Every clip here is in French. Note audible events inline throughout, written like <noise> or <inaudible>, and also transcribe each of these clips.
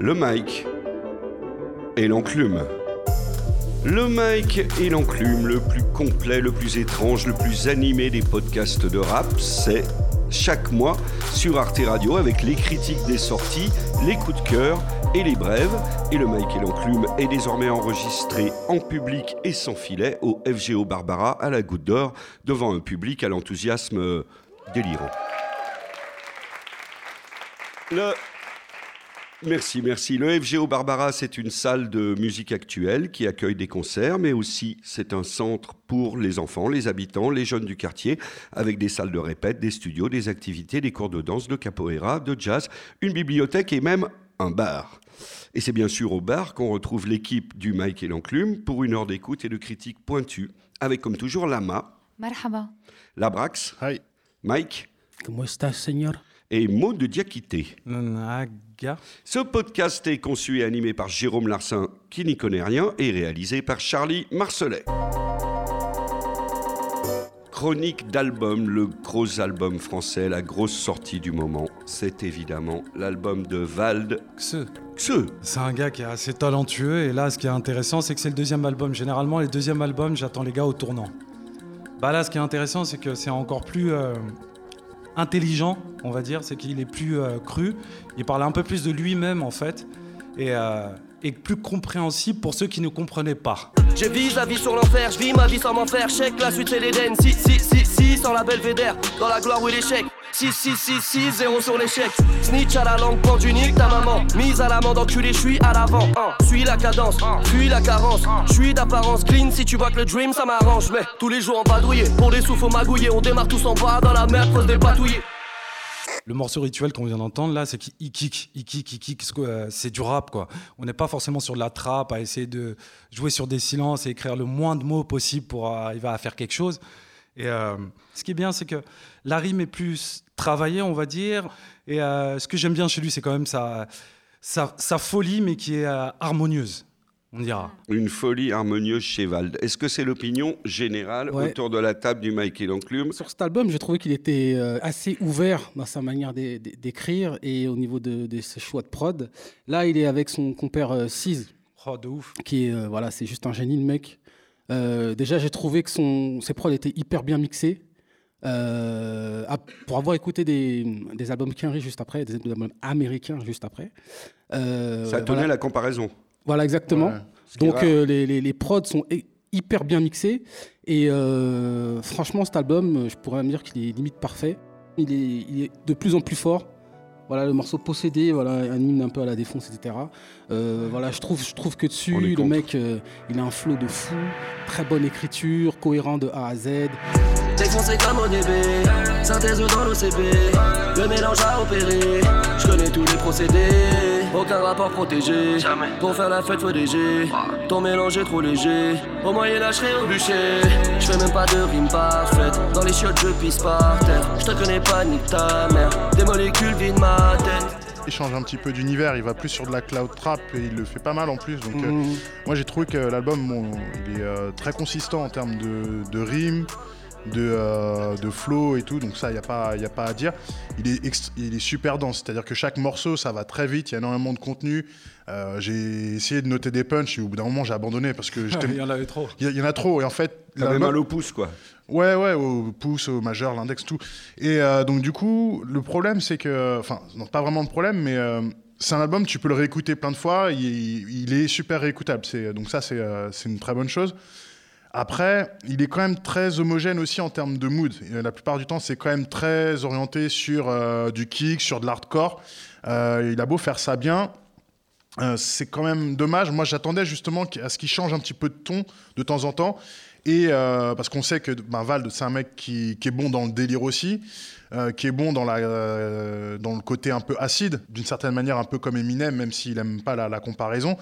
Le mic et l'enclume. Le mic et l'enclume, le plus complet, le plus étrange, le plus animé des podcasts de rap, c'est chaque mois sur Arte Radio avec les critiques des sorties, les coups de cœur et les brèves. Et le mic et l'enclume est désormais enregistré en public et sans filet au FGO Barbara à la Goutte d'Or devant un public à l'enthousiasme délirant. Le Merci, merci. Le FGO Barbara, c'est une salle de musique actuelle qui accueille des concerts, mais aussi c'est un centre pour les enfants, les habitants, les jeunes du quartier, avec des salles de répète, des studios, des activités, des cours de danse, de capoeira, de jazz, une bibliothèque et même un bar. Et c'est bien sûr au bar qu'on retrouve l'équipe du Mike et l'Enclume pour une heure d'écoute et de critique pointue, avec comme toujours Lama, Marhaba. Labrax, Hi. Mike ¿Cómo estás, señor? Et Maud de Diakité. Naga. Ce podcast est conçu et animé par Jérôme Larsin, qui n'y connaît rien, et réalisé par Charlie Marcelet. Chronique d'album, le gros album français, la grosse sortie du moment, c'est évidemment l'album de Vald Xe. Xe. C'est un gars qui est assez talentueux et là ce qui est intéressant c'est que c'est le deuxième album. Généralement les deuxièmes albums j'attends les gars au tournant. Bah là ce qui est intéressant c'est que c'est encore plus euh, intelligent on va dire, c'est qu'il est plus euh, cru. Il parle un peu plus de lui-même en fait et, euh, plus compréhensible pour ceux qui ne comprenaient pas. Je vise la vie sur l'enfer, je vis ma vie sans m'en faire. Check la suite c'est l'Eden. Si, si, si, si, sans la belvédère. Dans la gloire ou l'échec. 6, 6, 6, 6, 0 sur l'échec. Snitch à la langue pendue, nique ta maman. Mise à l'amende, enculé, je suis à l'avant. Suis la cadence, fuis la carence. Je suis d'apparence clean, si tu vois que le dream ça m'arrange. Mais tous les jours en vadrouiller, pour les sous faut magouiller. On démarre tous en bas dans la merde, faut se dépatouiller. Le morceau rituel qu'on vient d'entendre là, c'est qu'il kick, il kick, il kick. euh, C'est du rap quoi. On n'est pas forcément sur de la trappe à essayer de jouer sur des silences et écrire le moins de mots possible pour arriver à faire quelque chose. Et euh, ce qui est bien, c'est que la rime est plus travaillée, on va dire. Et euh, ce que j'aime bien chez lui, c'est quand même sa, sa, sa folie, mais qui est euh, harmonieuse, on dira. Une folie harmonieuse chez Vald. Est-ce que c'est l'opinion générale Ouais. autour de la table du Mike et l'enclume Sur cet album, j'ai trouvé qu'il était euh, assez ouvert dans sa manière d'é- d'é- d'écrire et au niveau de, de ses choix de prod. Là, il est avec son compère Siz, Oh, de ouf. qui est, euh, voilà, c'est juste un génie, le mec. Euh, déjà, j'ai trouvé que son, ses prods étaient hyper bien mixés. Euh, pour avoir écouté des, des albums Kenry juste après, des albums américains juste après. Euh, Ça tenait voilà. la comparaison. Voilà, exactement. Ouais. Donc euh, les, les, les prods sont hy- hyper bien mixés. Et euh, franchement, cet album, je pourrais me dire qu'il est limite parfait. Il est, il est de plus en plus fort. Voilà, le morceau Possédé, voilà, un hymne un peu à la défonce, etc. Euh, voilà, je trouve, je trouve que dessus, le contre. mec, euh, il a un flow de fou, très bonne écriture, cohérent de A à Z. Défoncé comme ODB, synthèse dans l'OCB, le mélange à opérer, je connais tous les procédés, aucun rapport protégé, pour faire la fête faut DG, ton mélange est trop léger, au moyen serai au bûcher, je fais même pas de rime parfaite, dans les chiottes je pisse par terre, je te connais pas nique ta mère, des molécules vident ma tête. Il change un petit peu d'univers, il va plus sur de la cloud trap et il le fait pas mal en plus. Donc euh, Mhm. moi j'ai trouvé que l'album bon, il est euh, très consistant en termes de, de rimes, de, euh, de flow et tout, donc ça il n'y a, pas- y a pas à dire. Il est, il est super dense, c'est-à-dire que chaque morceau ça va très vite, il y a énormément de contenu. Euh, j'ai essayé de noter des punchs et au bout d'un moment j'ai abandonné parce que j'étais- <laughs> Il y en avait trop. il y, en a trop et en fait T'avais mal au pouce, quoi. Ouais, ouais, au pouce, au majeur, l'index, tout. Et euh, donc, du coup, le problème, c'est que. Enfin, non, pas vraiment de problème, mais euh, c'est un album, tu peux le réécouter plein de fois, il, il est super réécoutable. C'est- Donc, ça, c'est euh, c'est une très bonne chose. Après, il est quand même très homogène aussi en termes de mood. Et la plupart du temps, c'est quand même très orienté sur euh, du kick, sur de l'hardcore. Euh, il a beau faire ça bien. euh, c'est quand même dommage. Moi, j'attendais justement à ce qu'il change un petit peu de ton de temps en temps. Et euh, parce qu'on sait que ben, Vald, c'est un mec qui, est bon dans le délire aussi, euh, qui est bon dans, euh, le côté un peu acide, d'une certaine manière un peu comme Eminem, même s'il aime pas la comparaison.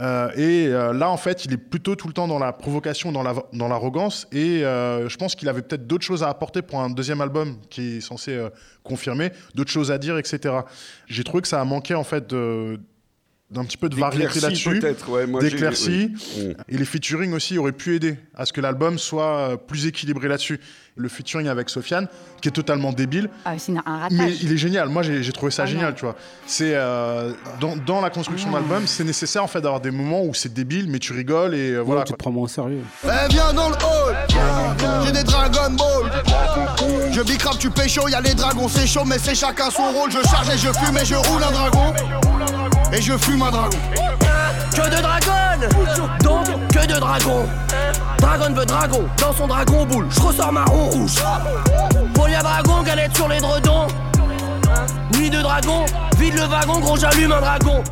Euh, et euh, là, en fait, il est plutôt tout le temps dans la provocation, dans la- dans l'arrogance. et euh, je pense qu'il avait peut-être d'autres choses à apporter pour un deuxième album qui est censé confirmer, d'autres choses à dire, etc. J'ai trouvé que ça a manqué en fait de, d'un petit peu de variété là-dessus. ouais, d'éclaircies. oui. Mm. Et les featuring aussi auraient pu aider à ce que l'album soit euh, plus équilibré là-dessus. Le featuring avec Sofiane, qui est totalement débile, Ah, c'est un ratage. mais il est génial. Moi, j'ai j'ai trouvé ça Ah génial, non. tu vois. C'est euh, dans, dans la construction de l'album, c'est nécessaire en fait d'avoir des moments où c'est débile, mais tu rigoles et euh, Voilà, voilà. tu quoi. te prends moins au sérieux. Eh viens dans le hall J'ai des Dragon Ball Je bicrape, tu pécho, y'a les dragons C'est chaud mais c'est chacun son rôle Je charge et je fume et je roule un dragon Et je fume un dragon. Que de dragon. Donc que de dragon. Dragon veut dragon. Dans son dragon boule Je ressors marron rouge. Polia dragon galette sur les dredons. Nuit de dragon Vide le wagon gros j'allume un dragon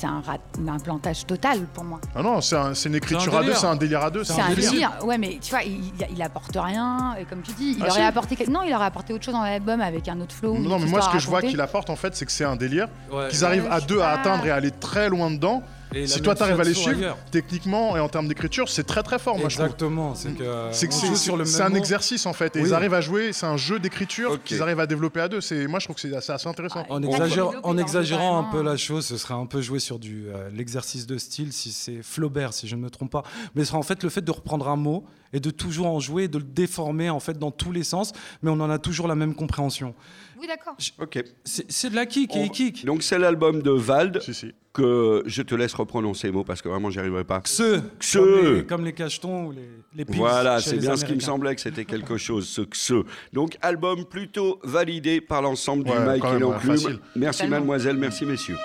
C'est un, rat- un plantage total pour moi. Ah non, c'est un- c'est une écriture un à deux, c'est un délire à deux. C'est un délire. délire. Ouais, mais tu vois, il, il apporte rien. Et comme tu dis, il Ah, aurait si. apporté. Non, il aurait apporté autre chose dans l'album avec un autre flow. Non, mais moi, ce que je vois qu'il apporte, en fait, c'est que c'est un délire, Ouais. qu'ils arrivent Ouais, à deux à pas. atteindre et à aller très loin dedans. Et si toi, t'arrives à les suivre, ailleurs. techniquement et en termes d'écriture, c'est très très fort, moi, je trouve. Exactement, c'est que C'est que on c'est- joue sur le c'est même un exercice en fait, et Oui. ils arrivent à jouer, c'est un jeu d'écriture qu'ils arrivent à développer à deux. C'est, moi je trouve que c'est assez, assez intéressant. En, Ouais, exagérant, en un peu la chose, ce serait un peu jouer sur du euh, l'exercice de style si c'est Flaubert, si je ne me trompe pas. Mais ce sera en fait le fait de reprendre un mot et de toujours en jouer, de le déformer en fait dans tous les sens, mais on en a toujours la même compréhension. Oui, d'accord. Ok. C'est de la kick et kick. Donc c'est l'album de Vald Si, si. que je te laisse reprononcer les mots parce que vraiment j'y arriverai pas. Ceux, Ceux. Comme, les, comme les cachetons ou les, les Voilà, c'est bien ce qui me semblait que c'était quelque chose, ce ce. Donc, album plutôt validé par l'ensemble du Ouais, Mike quand et l'enclume. merci Tellement. mademoiselle, merci messieurs.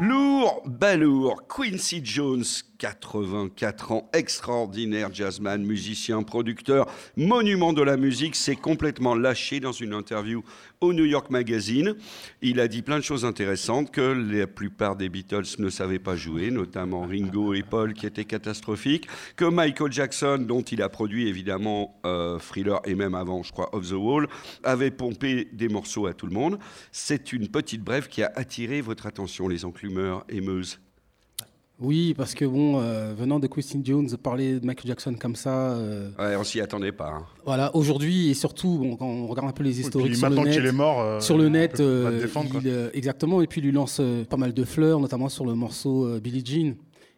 Lourd, balourd, Quincy Jones, 84 ans, extraordinaire jazzman, musicien, producteur, monument de la musique, s'est complètement lâché dans une interview au New York Magazine. Il a dit plein de choses intéressantes que la plupart des Beatles ne savaient pas jouer, notamment Ringo et Paul qui étaient catastrophiques, que Michael Jackson, dont il a produit évidemment euh, Thriller et même avant, je crois, Off the Wall, avait pompé des morceaux à tout le monde. C'est une petite brève qui a attiré votre attention, les enclumeurs et. Oui, parce que bon, euh, venant de Quincy Jones, parler de Michael Jackson comme ça, euh, Ouais, on s'y attendait pas. hein. voilà, aujourd'hui et surtout, bon, quand on regarde un peu les Et historiques puis sur le maintenant qu'il est net, mort, euh, sur le net, peut pas te euh, défendre, il, euh, exactement, et puis il lui lance euh, pas mal de fleurs, notamment sur le morceau euh, Billie Jean.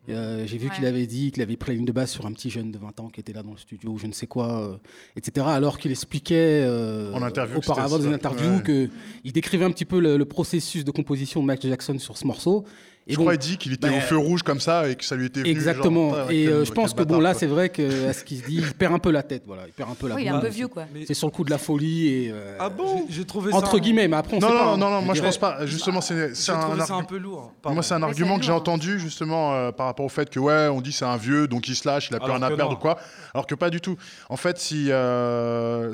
Euh, J'ai vu Ouais. qu'il avait dit qu'il avait pris la ligne de base sur un petit jeune de 20 ans qui était là dans le studio, ou je ne sais quoi, euh, etc. Alors qu'il expliquait euh, En interview que auparavant dans une interview Ouais. que il décrivait un petit peu le, le processus de composition de Michael Jackson sur ce morceau. Et Je bon, crois qu'il dit qu'il était bah, au feu rouge comme ça et que ça lui était venu. Exactement. genre, et quel- euh, je pense que bon là, c'est vrai que à ce qu'il se dit, il perd un peu la tête. Voilà, il perd un peu la Oui, il est un peu vieux, quoi. C'est sur le coup de la folie et euh, Ah bon J'ai trouvé ça entre guillemets. Mais après, on Non, sait non, pas, non, hein. non, moi je pense pas. Justement, c'est un, trouvé ça un argu- peu lourd. Moi, Pardon. c'est un argument que j'ai hein. entendu justement euh, par rapport au fait que ouais, on dit c'est un vieux, donc il se lâche, il a plus rien à perdre non. ou quoi. Alors que pas du tout. En fait, si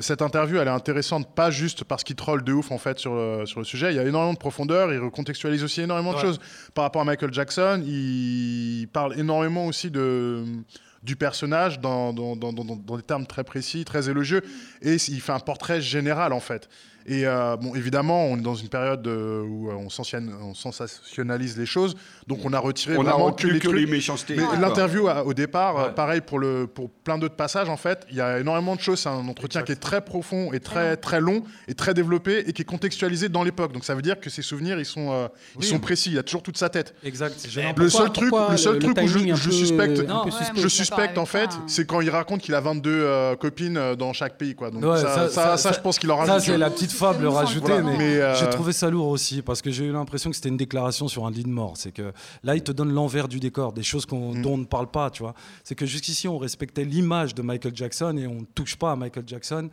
cette interview elle est intéressante, pas juste parce qu'il troll de ouf en fait sur le, sur le sujet, il y a énormément de profondeur, il recontextualise aussi énormément de choses par rapport Michael Jackson. Il parle énormément aussi de du personnage dans, dans- dans des termes très précis, très élogieux, et il fait un portrait général en fait. Et euh, bon, évidemment, on est dans une période où euh, on, sensationnalise les choses, donc on a retiré On a vraiment retenu que que les les trucs. méchancetés. Mais D'accord. l'interview au départ, euh, Ouais. pareil pour, le, pour plein d'autres passages, en fait, il y a énormément de choses. C'est un entretien qui est très profond et très, très long et très développé et qui est contextualisé dans l'époque. Donc ça veut dire que ses souvenirs, ils sont, euh, ils sont précis. Il y a toujours toute sa tête. Exact. Le seul truc, le seul le- truc où je, suspecte, Non, ouais, je suspecte en fait, c'est quand il raconte qu'il a 22 euh, copines dans chaque pays, quoi. Donc Ouais, ça, ça- ça, ça- ça, je pense qu'il en Ça, c'est la petite fable Voilà. rajoutée, mais, Mais, euh, j'ai trouvé ça lourd aussi parce que j'ai eu l'impression que c'était une déclaration sur un lit de mort. C'est que là, il te donne l'envers du décor, des choses qu'on- Mm. dont on ne parle pas, tu vois. C'est que jusqu'ici, on respectait l'image de Michael Jackson et on ne touche pas à Michael Jackson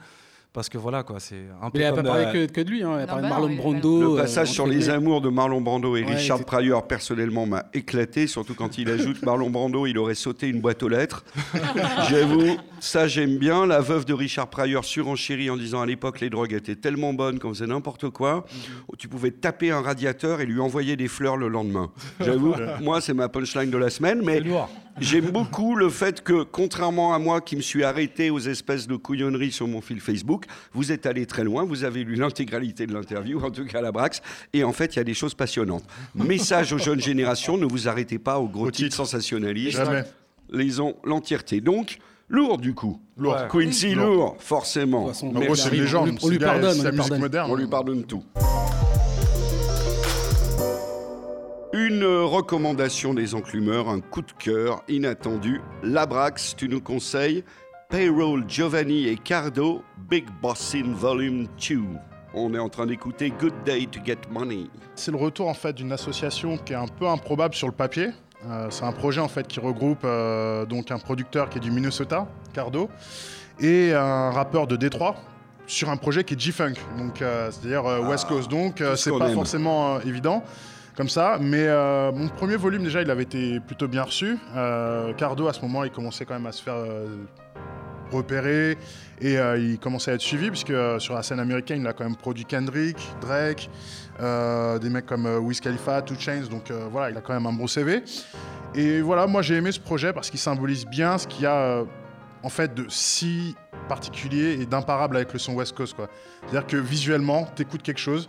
parce que voilà, quoi, c'est un peu Mais il n'a pas parlé euh, que, que de lui. Hein. Il a parlé bah de non, Marlon Brando. Le euh, passage sur les amours de Marlon Brando et Ouais, Richard Pryor, personnellement, m'a éclaté, surtout quand il ajoute Marlon Brando, il aurait sauté une boîte aux lettres. <laughs> J'avoue, ça j'aime bien. La veuve de Richard Pryor surenchérit en disant à l'époque les drogues étaient tellement bonnes qu'on faisait n'importe quoi. Tu pouvais taper un radiateur et lui envoyer des fleurs le lendemain. J'avoue, <laughs> moi c'est ma punchline de la semaine, mais c'est lourd. J'aime beaucoup le fait que, contrairement à moi qui me suis arrêté aux espèces de couillonneries sur mon fil Facebook, vous êtes allé très loin, vous avez lu l'intégralité de l'interview, en tout cas à la Brax, et en fait, il y a des choses passionnantes. Message aux jeunes générations, ne vous arrêtez pas aux gros Au titres titre. sensationnalistes. Jamais. Lisons l'entièreté. Donc, lourd du coup. Lourd. Ouais. Quincy, Lourd. lourd, forcément. De toute façon, En gros, il c'est une légende. on lui- on pardonne, C'est on la lui musique pardonne. moderne. On lui pardonne tout. Une recommandation des enclumeurs, un coup de cœur inattendu. Labrax, tu nous conseilles Payroll, Giovanni et Cardo, Big Bossin Volume 2. On est en train d'écouter Good Day to Get Money. C'est le retour en fait d'une association qui est un peu improbable sur le papier. Euh, c'est un projet en fait qui regroupe euh, donc un producteur qui est du Minnesota, Cardo, et un rappeur de Détroit sur un projet qui est G-Funk, donc euh, c'est-à-dire euh, West Coast. Donc euh, c'est pas aime. forcément évident comme ça, mais euh, mon premier volume déjà il avait été plutôt bien reçu. Euh, Cardo à ce moment il commençait quand même à se faire euh, repérer et il commençait à être suivi puisque sur la scène américaine il a quand même produit Kendrick, Drake, des mecs comme Wiz Khalifa, Two Chainz, donc voilà il a quand même un bon CV. Et voilà moi j'ai aimé ce projet parce qu'il symbolise bien ce qu'il y a en fait de si particulier et d'imparable avec le son West Coast quoi. C'est-à-dire que visuellement t'écoutes quelque chose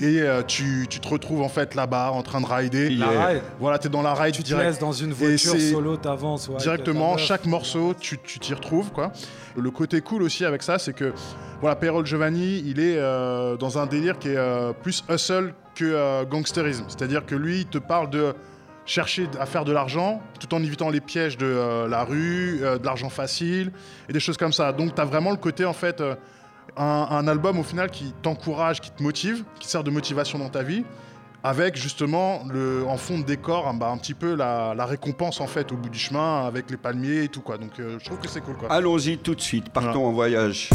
et euh, tu, tu te retrouves en fait là-bas en train de rider. La ride, Voilà t'es dans la ride tu te direct. laisses dans une voiture solo, t'avances. ouais, Directement, chaque morceau, tu tu t'y retrouves. quoi. Le côté cool aussi avec ça, c'est que voilà, Payroll Giovanni, il est euh, dans un délire qui est euh, plus hustle que euh, gangsterisme. C'est-à-dire que lui, il te parle de chercher à faire de l'argent tout en évitant les pièges de euh, la rue, euh, de l'argent facile et des choses comme ça. Donc tu as vraiment le côté en fait euh, un, un album au final qui t'encourage, qui te motive, qui te sert de motivation dans ta vie avec justement le, en fond de décor un, bah, un petit peu la, la récompense en fait au bout du chemin avec les palmiers et tout quoi. Donc euh, je trouve que c'est cool quoi. Allons-y tout de suite, partons en voyage.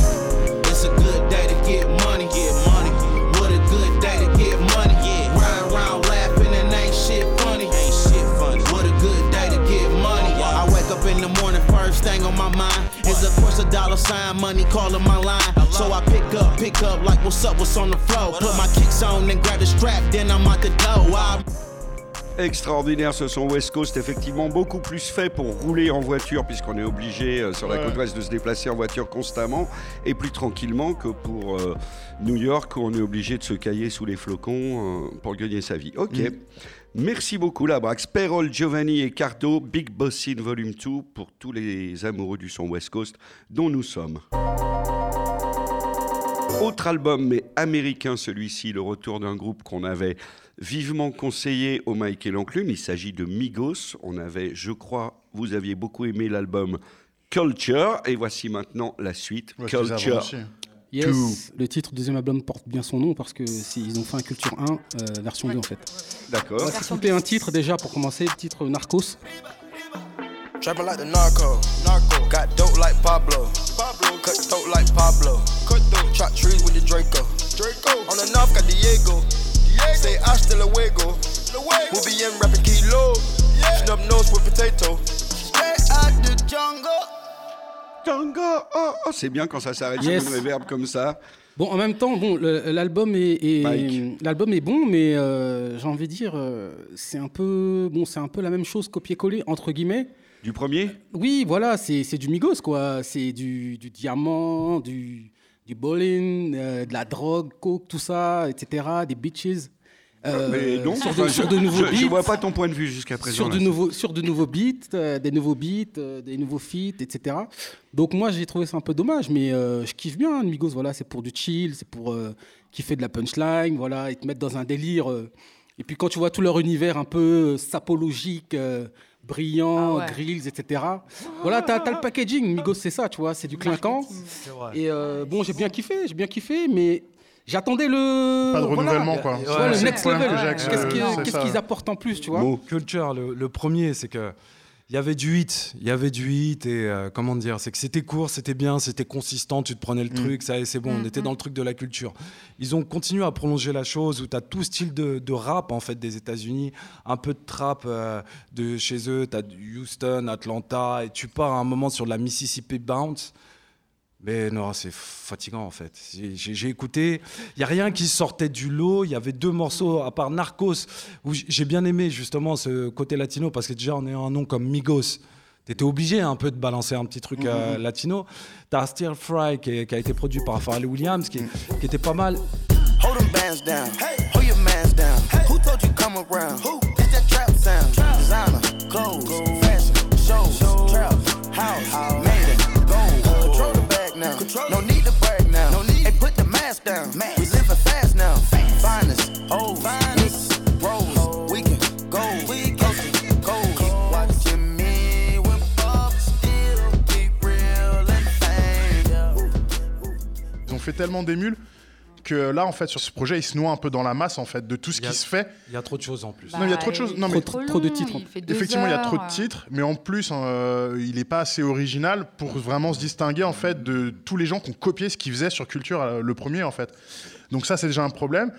It's a good day to get money, get money. Thing on my mind is of course a dollar sign, money calling my line. So I pick up, pick up like what's up, what's on the floor. Put my kicks on, then grab the strap, then I'm out the door. I Extraordinaire ce son West Coast, effectivement beaucoup plus fait pour rouler en voiture puisqu'on est obligé euh, sur la Ouais. côte ouest de se déplacer en voiture constamment et plus tranquillement que pour euh, New York où on est obligé de se cailler sous les flocons euh, pour gagner sa vie. Ok. Merci beaucoup Labrax, Perol, Giovanni et Cardo, Big Bossin Volume 2 pour tous les amoureux du son West Coast dont nous sommes. Autre album, mais américain celui-ci, le retour d'un groupe qu'on avait vivement conseillé au Mike et l'Enclume. Il s'agit de Migos. On avait, je crois, vous aviez beaucoup aimé l'album Culture. Et voici maintenant la suite, Ouais, Culture. Yes, le titre du deuxième album porte bien son nom parce que c'est- ils ont fait un Culture 1 euh, version 2 en fait. On D'accord. va s'écouter un titre déjà pour commencer, le titre Narcos. Trapping like the narco. Narco. Got dope like Pablo. Pablo. Cut throat like Pablo. Cut throat. Chop trees with the Draco. Draco. On the north got Diego. Diego. Say hasta luego. Luego. We'll be in rapping kilo? Yeah. Snub nose with potato. Straight out the jungle. Oh, oh, c'est bien quand ça s'arrête Yes. sur une réverb comme ça. Bon, en même temps, bon, l'album est, l'album est bon, mais euh, j'ai envie de dire, euh, c'est un peu, bon, c'est un peu la même chose copier-coller entre guillemets. Du premier? Oui, voilà, c'est c'est du Migos quoi, c'est du, du diamant, du du bowling, euh, de la drogue, coke, tout ça, etc., des bitches. Euh, Mais non, sur, enfin, de, sur je, de nouveaux je- beats. je vois pas ton point de vue jusqu'à présent. sur de nouveaux sur de nouveaux beats, euh, des nouveaux beats, euh, des nouveaux feats, etc. Donc moi j'ai trouvé ça un peu dommage, mais euh, je kiffe bien Migos. Voilà, c'est pour du chill, c'est pour euh, kiffer de la punchline, voilà, et te mettre dans un délire. euh. et puis quand tu vois tout leur univers un peu euh, sapologique, euh, brillant, Ah ouais. grills, etc. Voilà, t'as as le packaging. Migos c'est ça, tu vois, c'est du clinquant. Et euh, bon, j'ai bien kiffé, j'ai bien kiffé, mais j'attendais le Pas de voilà, renouvellement quoi. tu vois, le C'est next level. Qu'est-ce qu'ils apportent en plus, tu vois. Culture, le, le premier, c'est que il y avait du hit, il y avait du hit et euh, comment dire, c'est que c'était court, c'était bien, c'était consistant, tu te prenais le truc, ça et c'est bon, on était dans le truc de la culture. Ils ont continué à prolonger la chose où tu as tout style de, de rap en fait des États-Unis, un peu de trap euh, de chez eux, tu as Houston, Atlanta et tu pars à un moment sur de la Mississippi Bounce. Mais non, c'est fatigant en fait. J'ai- écouté, il n'y a rien qui sortait du lot. Il y avait deux morceaux, à part Narcos, où j'ai bien aimé justement ce côté latino, parce que déjà on est un nom comme Migos. T'étais obligé un peu de balancer un petit truc euh, latino. T'as Stir Fry qui, est- qui a été produit par Pharrell Williams, qui, qui était pas mal. Hold them bands down. Hold your mans down. Who told you come around? It's that trap sound. Designer, clothes, fashion, shows, trap, house, Ils ont fait tellement d'émules que là, en fait, sur ce projet, il se noie un peu dans la masse, en fait, de tout ce a- qui se fait. Il y a trop de choses en plus. Non, il y a trop de choses. Non, mais trop- trop de titres, il Effectivement, il y a trop de titres, mais en plus, euh, il n'est pas assez original pour vraiment se distinguer en fait de tous les gens qui ont copié ce qu'il faisait sur Culture, euh, le premier en fait. Donc ça, c'est déjà un problème.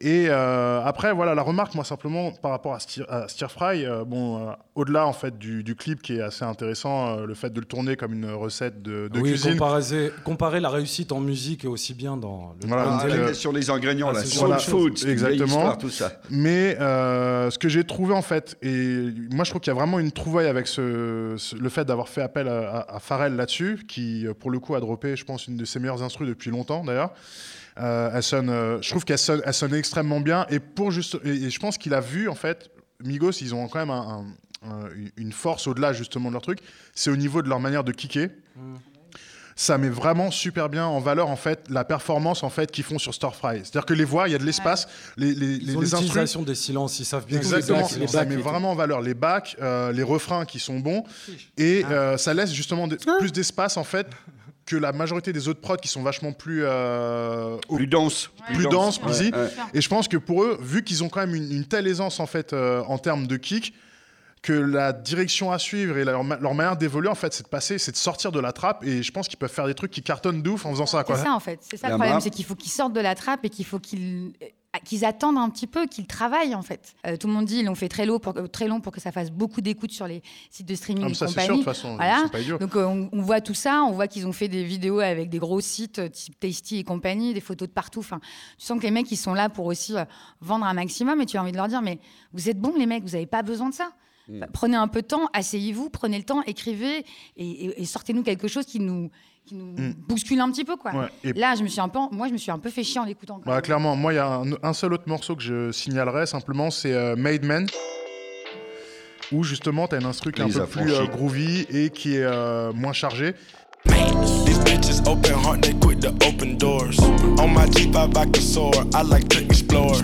Et euh, après, voilà, la remarque, moi, simplement, par rapport à Stir, à Stir Fry, euh, bon, euh, au-delà, en fait, du, du clip qui est assez intéressant, euh, le fait de le tourner comme une recette de, de oui, cuisine. comparer, comparer la réussite en musique aussi bien dans le Voilà, Ah, euh, question des ingrédients, ah, la c'est soul voilà. food, Exactement. tout ça. Mais euh, ce que j'ai trouvé en fait, et moi je trouve qu'il y a vraiment une trouvaille avec ce, ce- le fait d'avoir fait appel à, à, à Pharrell là-dessus, qui pour le coup a droppé, je pense, une de ses meilleures instrus depuis longtemps d'ailleurs. Euh, elle sonne, euh, je trouve qu'elle sonne, elle sonne extrêmement bien, et pour juste, et, et je pense qu'il a vu en fait, Migos, ils ont quand même un- un- un- une force au-delà justement de leur truc, c'est au niveau de leur manière de kicker. Ça met vraiment super bien en valeur en fait la performance en fait qu'ils font sur Stir Fry. C'est-à-dire que les voix, il y a de l'espace, les, les, Ils les, ont les instrus- l'utilisation des silences, ils savent bien Exactement, les ça silences. met vraiment en valeur les bacs, euh, les refrains qui sont bons, et euh, ça laisse justement des- plus d'espace en fait que la majorité des autres prods qui sont vachement plus euh, Plus dense. plus dense, Ouais, busy. ouais. Et je pense que pour eux, vu qu'ils ont quand même une, une telle aisance en fait euh, en termes de kick, que la direction à suivre et leur, ma- leur manière d'évoluer en fait, c'est de passer, c'est de sortir de la trappe. Et je pense qu'ils peuvent faire des trucs qui cartonnent de ouf en faisant ça. Quoi. C'est ça en fait. C'est ça La le problème, c'est qu'il faut qu'ils sortent de la trappe et qu'il faut qu'ils qu'ils attendent un petit peu, qu'ils travaillent en fait. Euh, tout le monde dit ils l'ont fait très long, pour, euh, très long pour que ça fasse beaucoup d'écoutes sur les sites de streaming Ah, mais et ça, c'est sûr, de compagnie. toute façon. Voilà. pas. Donc euh, on, on voit tout ça, on voit qu'ils ont fait des vidéos avec des gros sites euh, type Tasty et compagnie, des photos de partout. Enfin, tu sens que les mecs ils sont là pour aussi euh, vendre un maximum et tu as envie de leur dire mais vous êtes bons les mecs, vous n'avez pas besoin de ça. Mm. Prenez un peu de temps, asseyez-vous, prenez le temps, écrivez et, et- et sortez-nous quelque chose qui nous qui nous Mm. bouscule un petit peu quoi. Ouais. Et Là, je me suis un peu, moi, je me suis un peu fait chier en l'écoutant. Bah, clairement, moi, il y a un, un seul autre morceau que je signalerais simplement, c'est euh, Made Man. Où justement, tu as un instru qui est un peu plus euh, groovy et qui est euh, moins chargé. These bitches open heart, they quick to open doors. On my Jeep, I back a soar. I like to explore.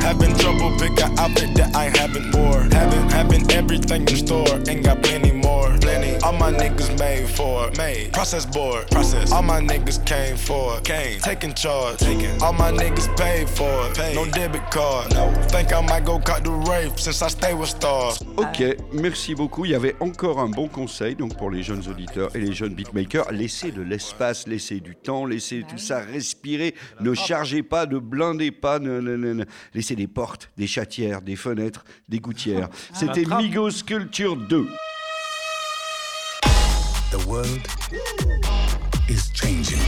Having trouble pick a outfit that I haven't wore. Having having everything in store, ain't got plenty. Plenty. All my niggas made for it. Made. Process board. Process. All my niggas came for it. Came. Taking charge. Taking. All my niggas paid for it. Paid. No debit card. No. Think I might go cut the rape since I stay with stars. Ok, merci beaucoup. Il y avait encore un bon conseil donc pour les jeunes auditeurs et les jeunes beatmakers. Laissez de l'espace, laissez du temps, laissez tout ça respirer. Ne chargez pas, ne blindez pas, ne- ne- ne- ne- laissez des portes, des chatières, des fenêtres, des gouttières. C'était La trappe. Migos Culture 2. The world is changing.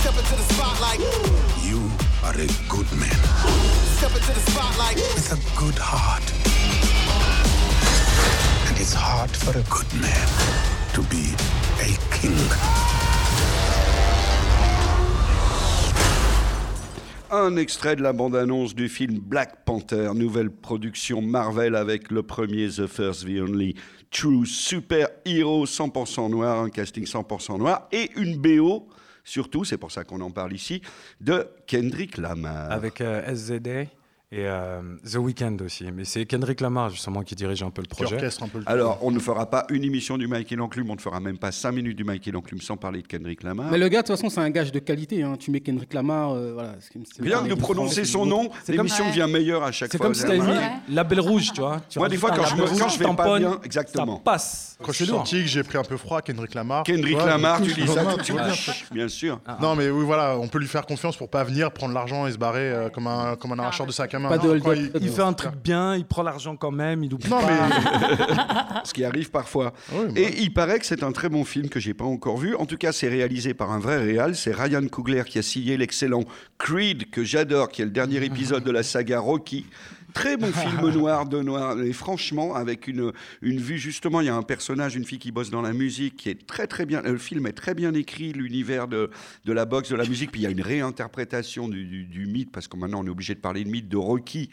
Step into the spotlight. You are a good man Step into the spotlight. with a good heart. And it's hard for a good man to be a king. Un extrait de la bande-annonce du film Black Panther, nouvelle production Marvel avec le premier The First, The Only True Super Hero 100% noir, un casting 100% noir et une BO, surtout, c'est pour ça qu'on en parle ici, de Kendrick Lamar. Avec euh, SZA et euh, The Weeknd aussi. Mais c'est Kendrick Lamar justement qui dirige un peu le Qui projet. orchestre un peu le truc. Alors, on ne fera pas une émission du Mike et l'enclume, on ne fera même pas 5 minutes du Mike et l'enclume sans parler de Kendrick Lamar. Mais le gars, de toute façon, c'est un gage de qualité. hein. Tu mets Kendrick Lamar, euh, voilà. c'est comme- c'est- Rien que de c'est- prononcer son nom, C'est l'émission Ouais. devient meilleure à chaque C'est fois. comme si vous tu avez avais mis remarqué label rouge, tu vois. Tu Moi, des fois, quand je me- quand je vais pas tamponnes, bien, exactement. Ça passe. Quand je suis C'est sorti, que j'ai pris un peu froid, Kendrick Lamar. Kendrick Ouais, Lamar, tu dis ça tout de suite. bien. Sûr. Non, mais oui, voilà, on peut lui faire confiance pour pas venir prendre l'argent et se barrer euh, comme un, comme un arracheur de sac à main. Pas de Non, hold-up. quoi, il- Il fait un truc bien, il prend l'argent quand même, il oublie Non, pas. mais. <laughs> Ce qui arrive parfois. Bah. Et il paraît que c'est un très bon film que j'ai pas encore vu. En tout cas, c'est réalisé par un vrai réal. C'est Ryan Coogler qui a signé l'excellent Creed, que j'adore, qui est le dernier <laughs> épisode de la saga Rocky. Très bon film <laughs> noir de noir. Et franchement, avec une, une vue, justement, il y a un personnage, une fille qui bosse dans la musique, qui est très très bien. Le film est très bien écrit, l'univers de, de la boxe, de la musique. Puis il y a une réinterprétation du, du- du mythe, parce que maintenant on est obligé de parler de mythe de Rocky.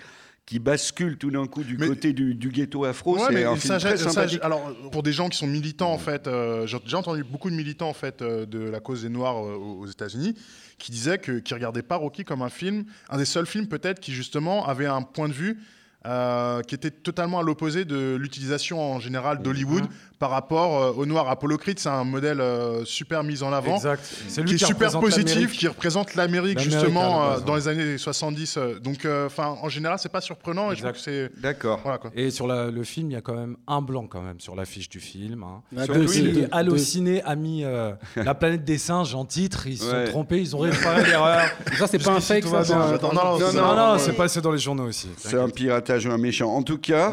Qui bascule tout d'un coup du Mais- côté du, du ghetto afro. Ouais, c'est un film très sympathique. alors, pour des gens qui sont militants, en fait, euh, j'ai entendu beaucoup de militants, en fait, euh, de la cause des Noirs euh, aux États-Unis, qui disaient que, qui regardaient pas Rocky comme un film, un des seuls films peut-être qui justement avait un point de vue euh, qui était totalement à l'opposé de l'utilisation en général d'Hollywood par rapport euh, au noir. Apollo Creed, c'est un modèle euh, super mis en avant, Exact. C'est lui qui est super positif, qui représente l'Amérique justement euh, dans les années 70. euh, donc, euh, enfin, en général, c'est pas surprenant. Et je trouve Exact. que c'est D'accord. voilà. Et sur la- le film, il y a quand même un blanc quand même sur l'affiche du film. hein. Ah, deux. Allociné a mis euh, <laughs> La planète des singes en titre. Ils se Ouais. sont trompés, ils ont réparé l'erreur. Ça, c'est pas un fake, ça. non, Non, c'est- Non, c'est passé dans les journaux aussi. C'est un un méchant. En tout cas,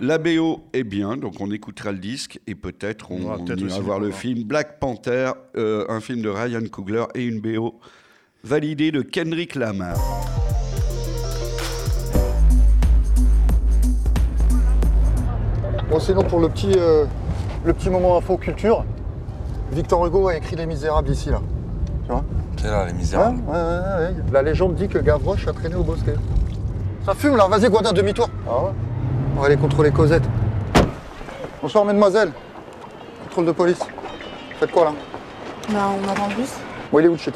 la BO est bien, donc on écoutera le disque et peut-être on, On ira aussi voir le voir. film Black Panther, euh, un film de Ryan Coogler et une BO validée de Kendrick Lamar. Bon, sinon, pour le petit, euh, le petit moment info culture, Victor Hugo a écrit Les Misérables ici, là. Tu vois C'est là, les Ouais, misérables. ouais, ouais, ouais. La légende dit que Gavroche a traîné au bosquet. Ça fume, là. Vas-y, Guadin, demi-tour. Ah ouais On va aller contrôler Cosette. Bonsoir, mesdemoiselles. Contrôle de police. Faites quoi, là Bah, on attend le bus. Bon, il est où le shit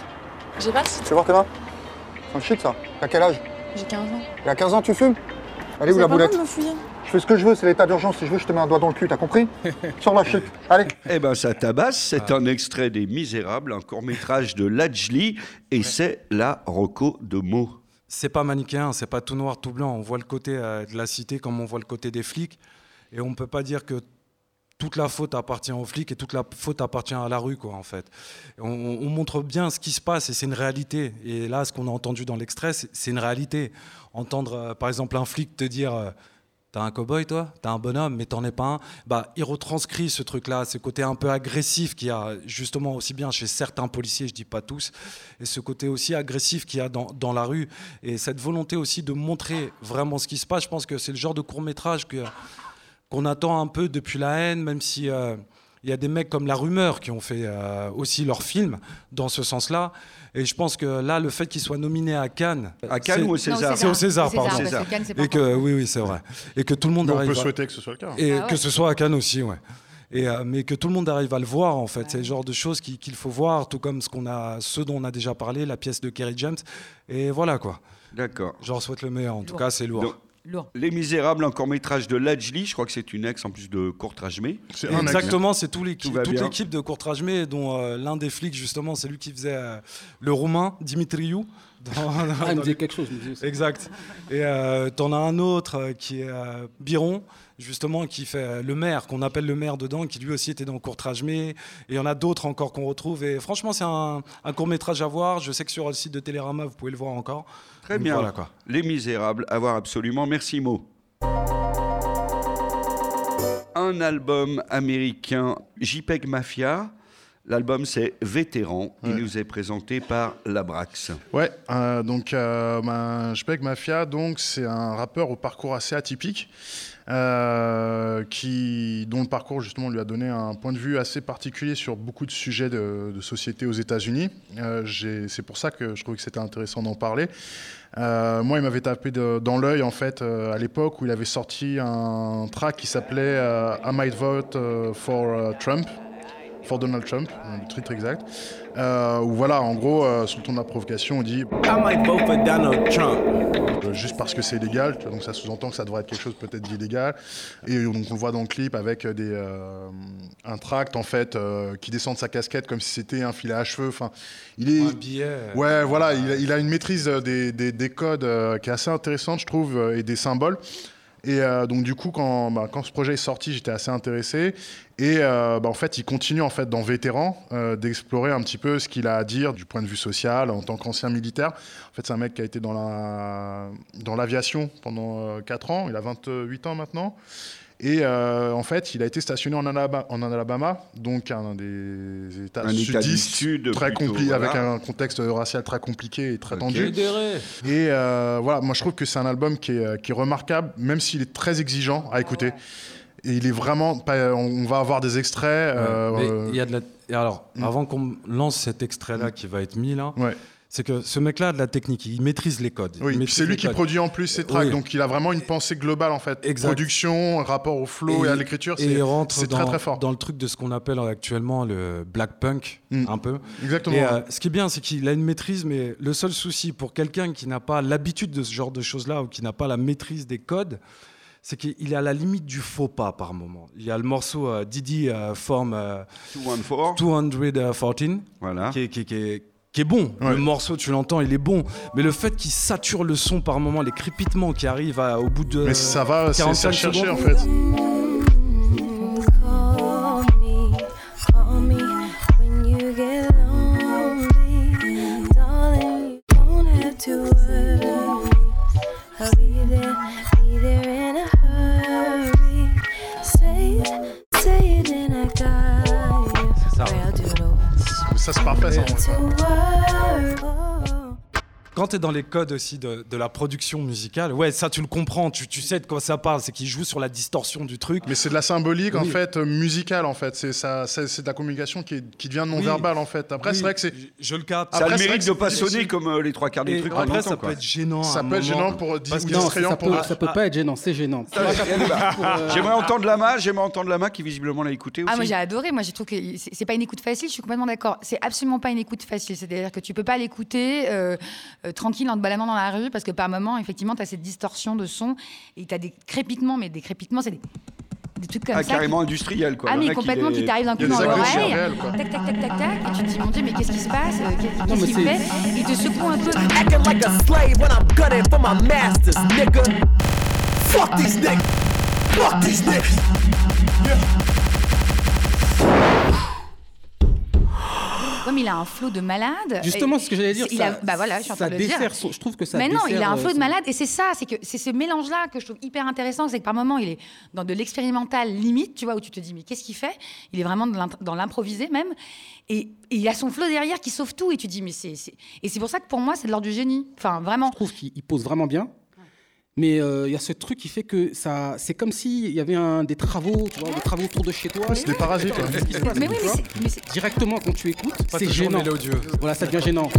J'ai pas le site. Tu veux voir tes mains C'est un shit, ça. T'as quel âge J'ai 15 ans. Il y a 15 ans, tu fumes est où la boulette droit de me fouiller Je fais ce que je veux, c'est l'état d'urgence. Si je veux, je te mets un doigt dans le cul, t'as compris <laughs> Sur la shit. Allez. Eh ben ça tabasse, c'est un extrait des Misérables, un court-métrage de Lajli, et c'est la Rocco de mots. C'est pas manichéen, c'est pas tout noir, tout blanc. On voit le côté euh, de la cité comme on voit le côté des flics. Et on ne peut pas dire que toute la faute appartient aux flics et toute la faute appartient à la rue, quoi, en fait. On, on montre bien ce qui se passe et c'est une réalité. Et là, ce qu'on a entendu dans l'extrait, c'est une réalité. Entendre, euh, par exemple, un flic te dire. T'as un cow-boy, toi? T'as un bonhomme, mais t'en es pas un bah, Il retranscrit ce truc-là, ce côté un peu agressif qu'il y a justement aussi bien chez certains policiers, je dis pas tous, et ce côté aussi agressif qu'il y a dans, dans la rue, et cette volonté aussi de montrer vraiment ce qui se passe. Je pense que c'est le genre de court-métrage qu'on attend un peu depuis la haine, même si euh, il y a des mecs comme La Rumeur qui ont fait euh, aussi leur film dans ce sens-là. Et je pense que là, le fait qu'il soit nominé à Cannes. À Cannes c'est- ou au César C'est au César, pardon. parce César. que Cannes, pas Et que, oui, oui, c'est vrai. Et que tout le monde Mais on arrive peut à- souhaiter que ce soit le cas. et Ah ouais. que ce soit à Cannes aussi, ouais. Et, euh, mais que tout le monde arrive à le voir, en fait. C'est le genre de choses qui- qu'il faut voir, tout comme ce, qu'on a, ce dont on a déjà parlé, la pièce de Kerry James. Et voilà, quoi. D'accord. Je leur souhaite le meilleur. En tout Lourd. cas, c'est lourd. Donc, Lourd. Les Misérables, un court-métrage de Lajli, je crois que c'est une ex en plus de Courtrajmé. Exactement, c'est tout toute l'équipe de Courtrajmé, dont euh, l'un des flics, justement, c'est lui qui faisait euh, le roumain, Dimitriou. <laughs> dans- Ah, il me disait quelque chose. il me disait ça. Exact. Et euh, t'en as un autre euh, qui est euh, Biron, justement, qui fait euh, le maire, qu'on appelle le maire dedans, qui lui aussi était dans Courtrajmé. Et il y en a d'autres encore qu'on retrouve. Et franchement, c'est un, un court métrage à voir. Je sais que sur le site de Télérama, vous pouvez le voir encore. Très Donc bien. Voilà quoi. Les Misérables, à voir absolument. Merci Mo. Un album américain, JPEG Mafia. L'album c'est Vétéran. Il Ouais. nous est présenté par Labrax. Ouais, euh, donc euh, ben, Jpeg Mafia, donc c'est un rappeur au parcours assez atypique, euh, qui, dont le parcours justement lui a donné un point de vue assez particulier sur beaucoup de sujets de, société aux États-Unis. Euh, c'est pour ça que je trouvais que c'était intéressant d'en parler. Euh, moi, il m'avait tapé dans l'œil en fait à l'époque où il avait sorti un track qui s'appelait euh, I Might Vote for Trump for Donald Trump, le titre exact. Euh, où voilà, en gros, euh, sous le ton de la provocation, on dit I might vote for Donald Trump. euh, juste parce que c'est illégal, tu vois, donc ça sous-entend que ça devrait être quelque chose peut-être d'illégal. Et donc on le voit dans le clip avec des, euh, un tract en fait euh, qui descend de sa casquette comme si c'était un filet à cheveux. Enfin, il est Un billet. Ouais, voilà, il a, il a une maîtrise des, des- des codes qui est assez intéressante, je trouve, et des symboles. Et euh, donc du coup, quand, bah, quand ce projet est sorti, j'étais assez intéressé. Et euh, bah, en fait, il continue en fait dans Vétéran euh, d'explorer un petit peu ce qu'il a à dire du point de vue social en tant qu'ancien militaire. En fait, c'est un mec qui a été dans la dans l'aviation pendant 4 ans. Il a 28 ans maintenant. Et euh, en fait, il a été stationné en Alabama, en Alabama donc un des États Un État du sudistes Sud, très plutôt, compli- voilà. avec un contexte racial très compliqué et très Ok. tendu. Et euh, voilà, moi je trouve que c'est un album qui est, qui est remarquable, même s'il est très exigeant à écouter. Et il est vraiment. Pas, on va avoir des extraits. Ouais, euh, euh, il y a de la... Et alors, Mm. avant qu'on lance cet extrait-là qui va être mis là, Ouais. C'est que ce mec-là a de la technique, il maîtrise les codes. Oui, Il c'est lui qui codes. produit en plus ses tracks, Oui. donc il a vraiment une pensée globale en fait. Exact. Production, rapport au flow et, à l'écriture, et c'est il rentre très très fort. dans le truc de ce qu'on appelle actuellement le black punk, Mm. un peu. Exactement. Et euh, ce qui est bien, c'est qu'il a une maîtrise, mais le seul souci pour quelqu'un qui n'a pas l'habitude de ce genre de choses-là ou qui n'a pas la maîtrise des codes, c'est qu'il est à la limite du faux pas par moment. Il y a le morceau euh, Didi euh, Form euh, 214, 214, voilà. qui est, qui est- qui est- qui est bon. Ouais. Le morceau, tu l'entends, il est bon. Mais le fait qu'il sature le son par moment, les crépitements qui arrivent à- au bout de Mais ça va, c'est 45 c'est recherché en fait. Quand tu es dans les codes aussi de, de la production musicale, ouais, ça tu le comprends, tu, tu sais de quoi ça parle, c'est qu'il joue sur la distorsion du truc. Mais c'est de la symbolique en Oui. fait euh, musicale en fait. C'est ça, c'est de la communication qui, est- qui devient non Oui. verbale en fait. Après Oui, c'est vrai que c'est je- Je le capte. Ça a le mérite de pas sonner comme euh, les trois quarts des trucs après, ça quoi. peut être gênant. ça peut être gênant pour Parce que Non, ça pour peut, ça peut pas être gênant, c'est gênant. J'aimerais entendre Lama, j'aimerais entendre Lama qui visiblement l'a écouté aussi. Ah, moi j'ai adoré. Moi, j'ai trouvé que c'est c'est pas une écoute facile. Je suis complètement d'accord. C'est absolument pas une écoute facile. C'est-à-dire que tu peux pas l'écouter euh, euh, tranquille en te baladant dans la rue parce que par moment, effectivement, tu as cette distorsion de son et tu as des crépitements, mais des crépitements, c'est des, des trucs comme Ah, ça. carrément qui- industriel quoi. Ah, mais complètement, qui t'arrive d'un coup dans l'oreille. Tac, tac, tac, tac, tac. Et tu te dis, mon Dieu, mais qu'est-ce qui se passe Euh, Qu'est-ce qu'il fait Il te secoue un peu. Acting like a slave when I'm gunning for my masters, nigga. Fuck these niggas. Fuck these niggas. Comme il a un flot de malade. Justement, ce que j'allais dire, il ça, a- bah voilà, je suis en train ça de le dire. dessert son- je trouve que ça Mais non, il a un euh, flot de son- malade et c'est ça, c'est que c'est ce mélange-là que je trouve hyper intéressant, c'est que par moment il est dans de l'expérimental limite, tu vois, où tu te dis mais qu'est-ce qu'il fait? Il est vraiment dans l'improvisé même, et, et il a son flot derrière qui sauve tout et tu te dis mais c'est et c'est pour ça que pour moi c'est de l'ordre du génie, enfin vraiment. Je trouve qu'il il pose vraiment bien. Mais euh, il y a ce truc qui fait que ça, c'est comme s'il y avait un, des travaux, tu vois, des travaux autour de chez toi. c'est des parasites, Directement quand tu écoutes, c'est gênant. mélodieux. Voilà, ça devient gênant.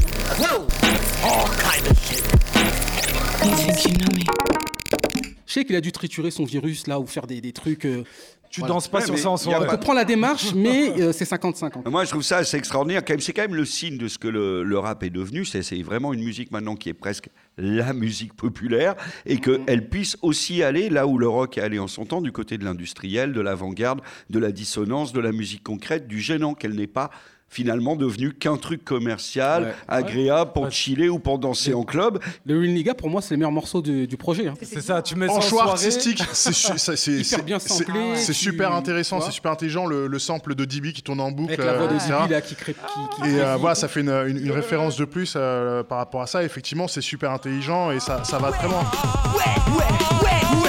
Je sais qu'il a dû triturer son virus là ou faire des, des trucs. euh, Tu voilà. danses pas Ouais, sur mais ça en soirée. Je pas- comprends la démarche, <laughs> mais euh, c'est 50-50. Moi, je trouve ça assez extraordinaire. C'est quand même le signe de ce que le, le rap est devenu. C'est c'est vraiment une musique maintenant qui est presque la musique populaire et qu'elle puisse aussi aller là où le rock est allé en son temps, du côté de l'industriel, de l'avant-garde, de la dissonance, de la musique concrète, du gênant qu'elle n'est pas finalement devenue qu'un truc commercial, Ouais. agréable pour Ouais. chiller ou pour danser en club. Le Nigga, pour moi, c'est le meilleur morceau du, du projet. hein. C'est ça, tu mets ça En en choix soirée. artistique, <laughs> c'est bien c'est- samplé, C'est tu- super intéressant, c'est super intelligent le, le sample de DB qui tourne en boucle. Avec la voix de euh, etc. Là qui crée. Qui, qui Et euh, voilà, ça fait une, une- une référence de plus euh, par rapport à ça. Effectivement, c'est super intelligent et ça, ça va très loin. Killer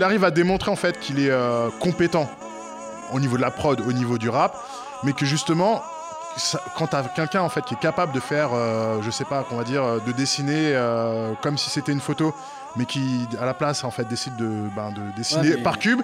Il arrive à démontrer en fait qu'il est euh, compétent au niveau de la prod, au niveau du rap, mais que justement, ça- quand t'as quelqu'un en fait qui est capable de faire, euh, je sais pas, qu'on va dire, euh, de dessiner euh, comme si c'était une photo, mais qui à la place en fait décide de, ben, de dessiner Ouais, mais- par cube,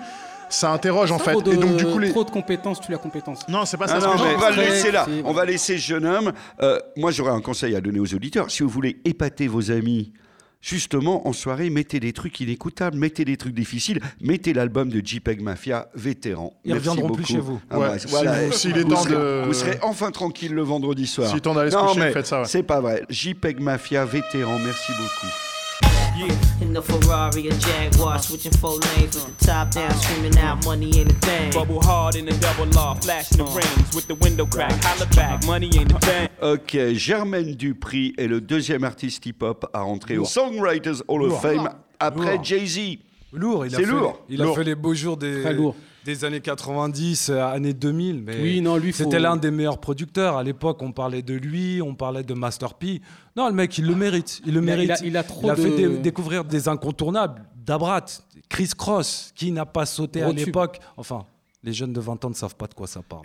ça interroge en fait. De, Et donc du coup les trop de compétences, tu la compétence. non, c'est pas Ah ça. non, que on va le laisser là. On va laisser ce jeune homme. Euh, moi, j'aurais un conseil à donner aux auditeurs. Si vous voulez épater vos amis, justement, en soirée, mettez des trucs inécoutables, mettez des trucs difficiles, mettez l'album de JPEG Mafia, vétéran. Ils Merci reviendront beaucoup. plus chez vous. Ah Ouais, bah, si voilà. vous- s'il est Vous temps serez- de- Vous serez enfin tranquille le vendredi soir. Est temps d'aller se coucher, mais faites ça, ouais. C'est pas vrai. JPEG Mafia, vétéran, merci beaucoup. In the Ferrari, a Jaguar, switching four lanes with the top down, screaming out, money ain't a thing. Bubble hard in the double R, flashing the rims with the window crack. Holla back, money ain't a thing. Ok, Germaine Dupri est le deuxième artiste hip-hop à rentrer au. Songwriters Hall of. Fame après. Jay-Z. Lourd, il a C'est fait, lourd. Il a Lourd. fait les beaux jours des, Très lourd. Des années 90, euh, années 2000. Mais Oui, non, lui, faut- C'était l'un des meilleurs producteurs. À l'époque, on parlait de lui, on parlait de Master P. Non, le mec, il le mérite. Il le mérite. il a- il a trop Il a fait découvrir des incontournables. Dabrat, Chris Cross, qui n'a pas sauté à Gros l'époque. Enfin, les jeunes de 20 ans ne savent pas de quoi ça parle.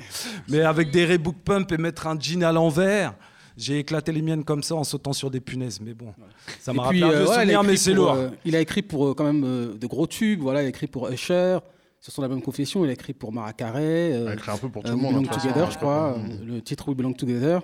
Mais avec des Reebok Pump et mettre un jean à l'envers. J'ai éclaté les miennes comme ça en sautant sur des punaises. Mais bon, ça m'a rappelé un euh, ouais, souvenir, mais c'est lourd. euh, il a écrit pour euh, quand même euh, de gros tubes. Voilà, il a écrit pour Usher. Sur son album Confession, il a écrit pour Mara Carey. Il a écrit un peu pour tout le monde, Belong façon, Together, je crois. l'époque, euh, Le titre We Belong Together.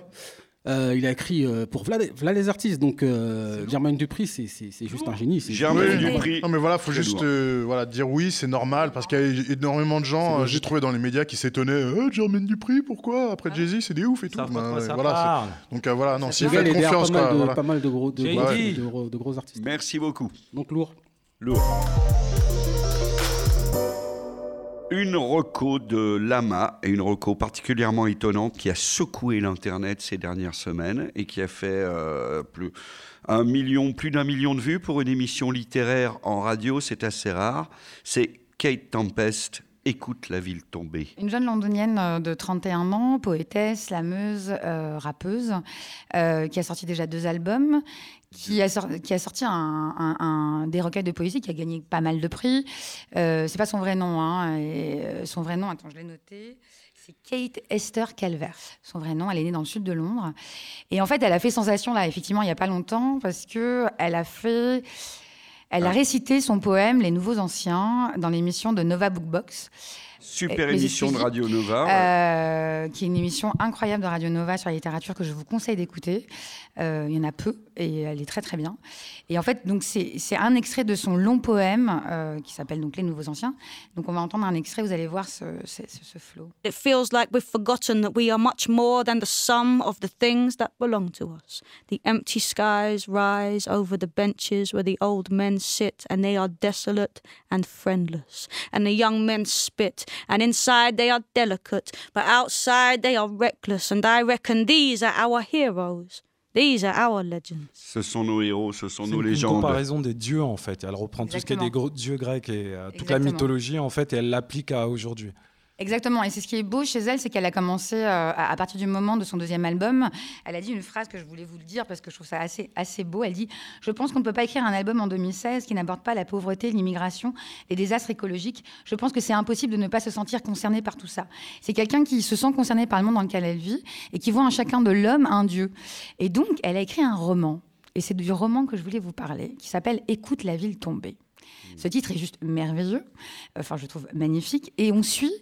Euh, il a écrit euh, pour Vlad, Vlad les artistes. Donc, euh, Germaine Dupri, c'est juste un génie. c'est- Oui. Non mais voilà, faut Très juste euh, voilà dire oui, c'est normal parce qu'il y a énormément de gens, euh, j'ai trouvé dans les médias qui s'étonnaient, euh, Jermaine Dupri, pourquoi après Jay-Z c'est des ouf et tout. Ben, quoi euh, voilà, donc euh, voilà, non, Le s'il gars, fait il est derrière confiance pas mal quoi, de- voilà. pas mal de gros, de, Ouais. gros, de gros- de gros artistes. Merci beaucoup. Donc lourd. Lourd. Une reco de Lama, et une reco particulièrement étonnante qui a secoué l'Internet ces dernières semaines et qui a fait euh, plus, un million, plus d'un million de vues pour une émission littéraire en radio, c'est assez rare. C'est Kate Tempest, Écoute la ville tomber. Une jeune londonienne euh, de 31 ans, poétesse, slameuse, euh, rappeuse, qui a sorti déjà deux albums, qui a, sor- qui a sorti un, un- un- des recueils de poésie, qui a gagné pas mal de prix. Euh, c'est pas son vrai nom, hein, et, euh, son vrai nom, attends, je l'ai noté. C'est Kate Esther Calvert. Son vrai nom, elle est née dans le sud de Londres. Et en fait, elle a fait sensation là, effectivement, il n'y a pas longtemps, parce que elle a fait. Elle a récité son poème Les Nouveaux Anciens dans l'émission de Nova Bookbox. Super les émission de Radio Nova. ouais. euh, qui est une émission incroyable de Radio Nova sur la littérature que je vous conseille d'écouter. Euh, il y en a peu et elle est très très bien. Et en fait, donc c'est un extrait de son long poème euh, qui s'appelle donc Les Nouveaux Anciens. Donc on va entendre un extrait. Vous allez voir ce, ce, ce- ce flow. It feels like we've forgotten that we are much more than the sum of the things that belong to us. The empty skies rise over the benches where the old men sit, and they are desolate and friendless. And the young men spit, and inside they are delicate, but outside they are reckless. And I reckon these are our heroes. These are our legends. Ce sont nos héros, ce sont C'est nos une, une légendes. comparaison des dieux en fait. Elle reprend tout ce qui est des Exactement. gros dieux grecs et euh, toute la Exactement. mythologie en fait et elle l'applique à aujourd'hui. Exactement. Et c'est ce qui est beau chez elle, c'est qu'elle a commencé euh, à, partir du moment de son deuxième album. Elle a dit une phrase que je voulais vous le dire parce que je trouve ça assez, assez beau. Elle dit Je pense qu'on ne peut pas écrire un album en 2016 qui n'aborde pas la pauvreté, l'immigration, les désastres écologiques. Je pense que c'est impossible de ne pas se sentir concerné par tout ça. C'est quelqu'un qui se sent concerné par le monde dans lequel elle vit et qui voit en chacun de l'homme un dieu. Et donc, elle a écrit un roman. Et c'est du roman que je voulais vous parler, qui s'appelle Écoute la ville tomber. Ce titre est juste merveilleux, enfin je trouve magnifique, et on suit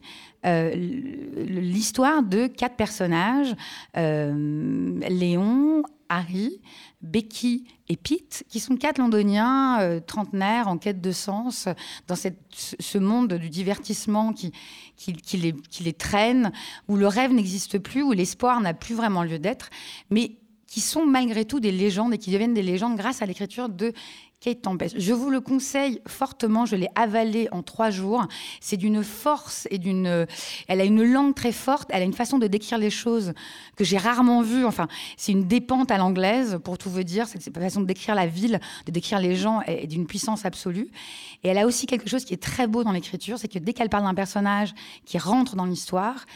euh, l'histoire de quatre personnages, euh, Léon, Harry, Becky et Pete, qui sont quatre londoniens euh, trentenaires en quête de sens dans cette- ce monde du divertissement qui, qui les, qui les traîne, où le rêve n'existe plus, où l'espoir n'a plus vraiment lieu d'être, mais qui sont malgré tout des légendes et qui deviennent des légendes grâce à l'écriture de Kate Tempest. Je vous le conseille fortement, je l'ai avalé en trois jours. C'est d'une force et d'une... Elle a une langue très forte, elle a une façon de décrire les choses que j'ai rarement vue. Enfin, c'est une dépente à l'anglaise, pour tout vous dire. C'est une façon de décrire la ville, de décrire les gens est d'une puissance absolue. Et elle a aussi quelque chose qui est très beau dans l'écriture, c'est que dès qu'elle parle d'un personnage qui rentre dans l'histoire,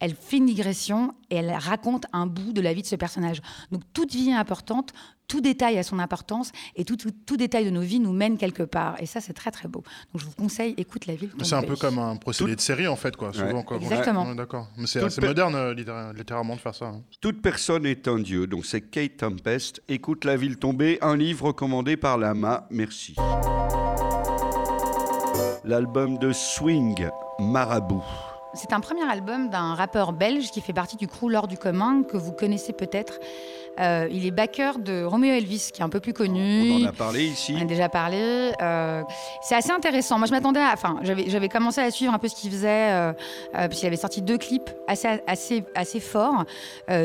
elle fait une digression et elle raconte un bout de la vie de ce personnage. Donc toute vie est importante, tout détail a son importance et tout, tout, tout détail de nos vies nous mène quelque part. Et ça, c'est très très beau. Donc je vous conseille, écoute la ville. C'est un peu comme un procédé de série en fait, quoi. Souvent, Ouais. quoi. Exactement. Ouais, D'accord. Mais c'est assez moderne euh, littéra- littéralement de faire ça. hein. Toute personne est un dieu, donc c'est Kate Tempest. Écoute la ville tomber, un livre recommandé par Lama. Merci. L'album de Swing, Marabout. C'est un premier album d'un rappeur belge qui fait partie du crew L'Or du commun, que vous connaissez peut-être. Euh, il est backer de Romeo Elvis, qui est un peu plus connu. On en a parlé ici. On a déjà parlé. Euh, c'est assez intéressant. Moi, je m'attendais à. Enfin, j'avais, commencé à suivre un peu ce qu'il faisait, euh, euh, parce qu'il avait sorti deux clips assez, assez, assez forts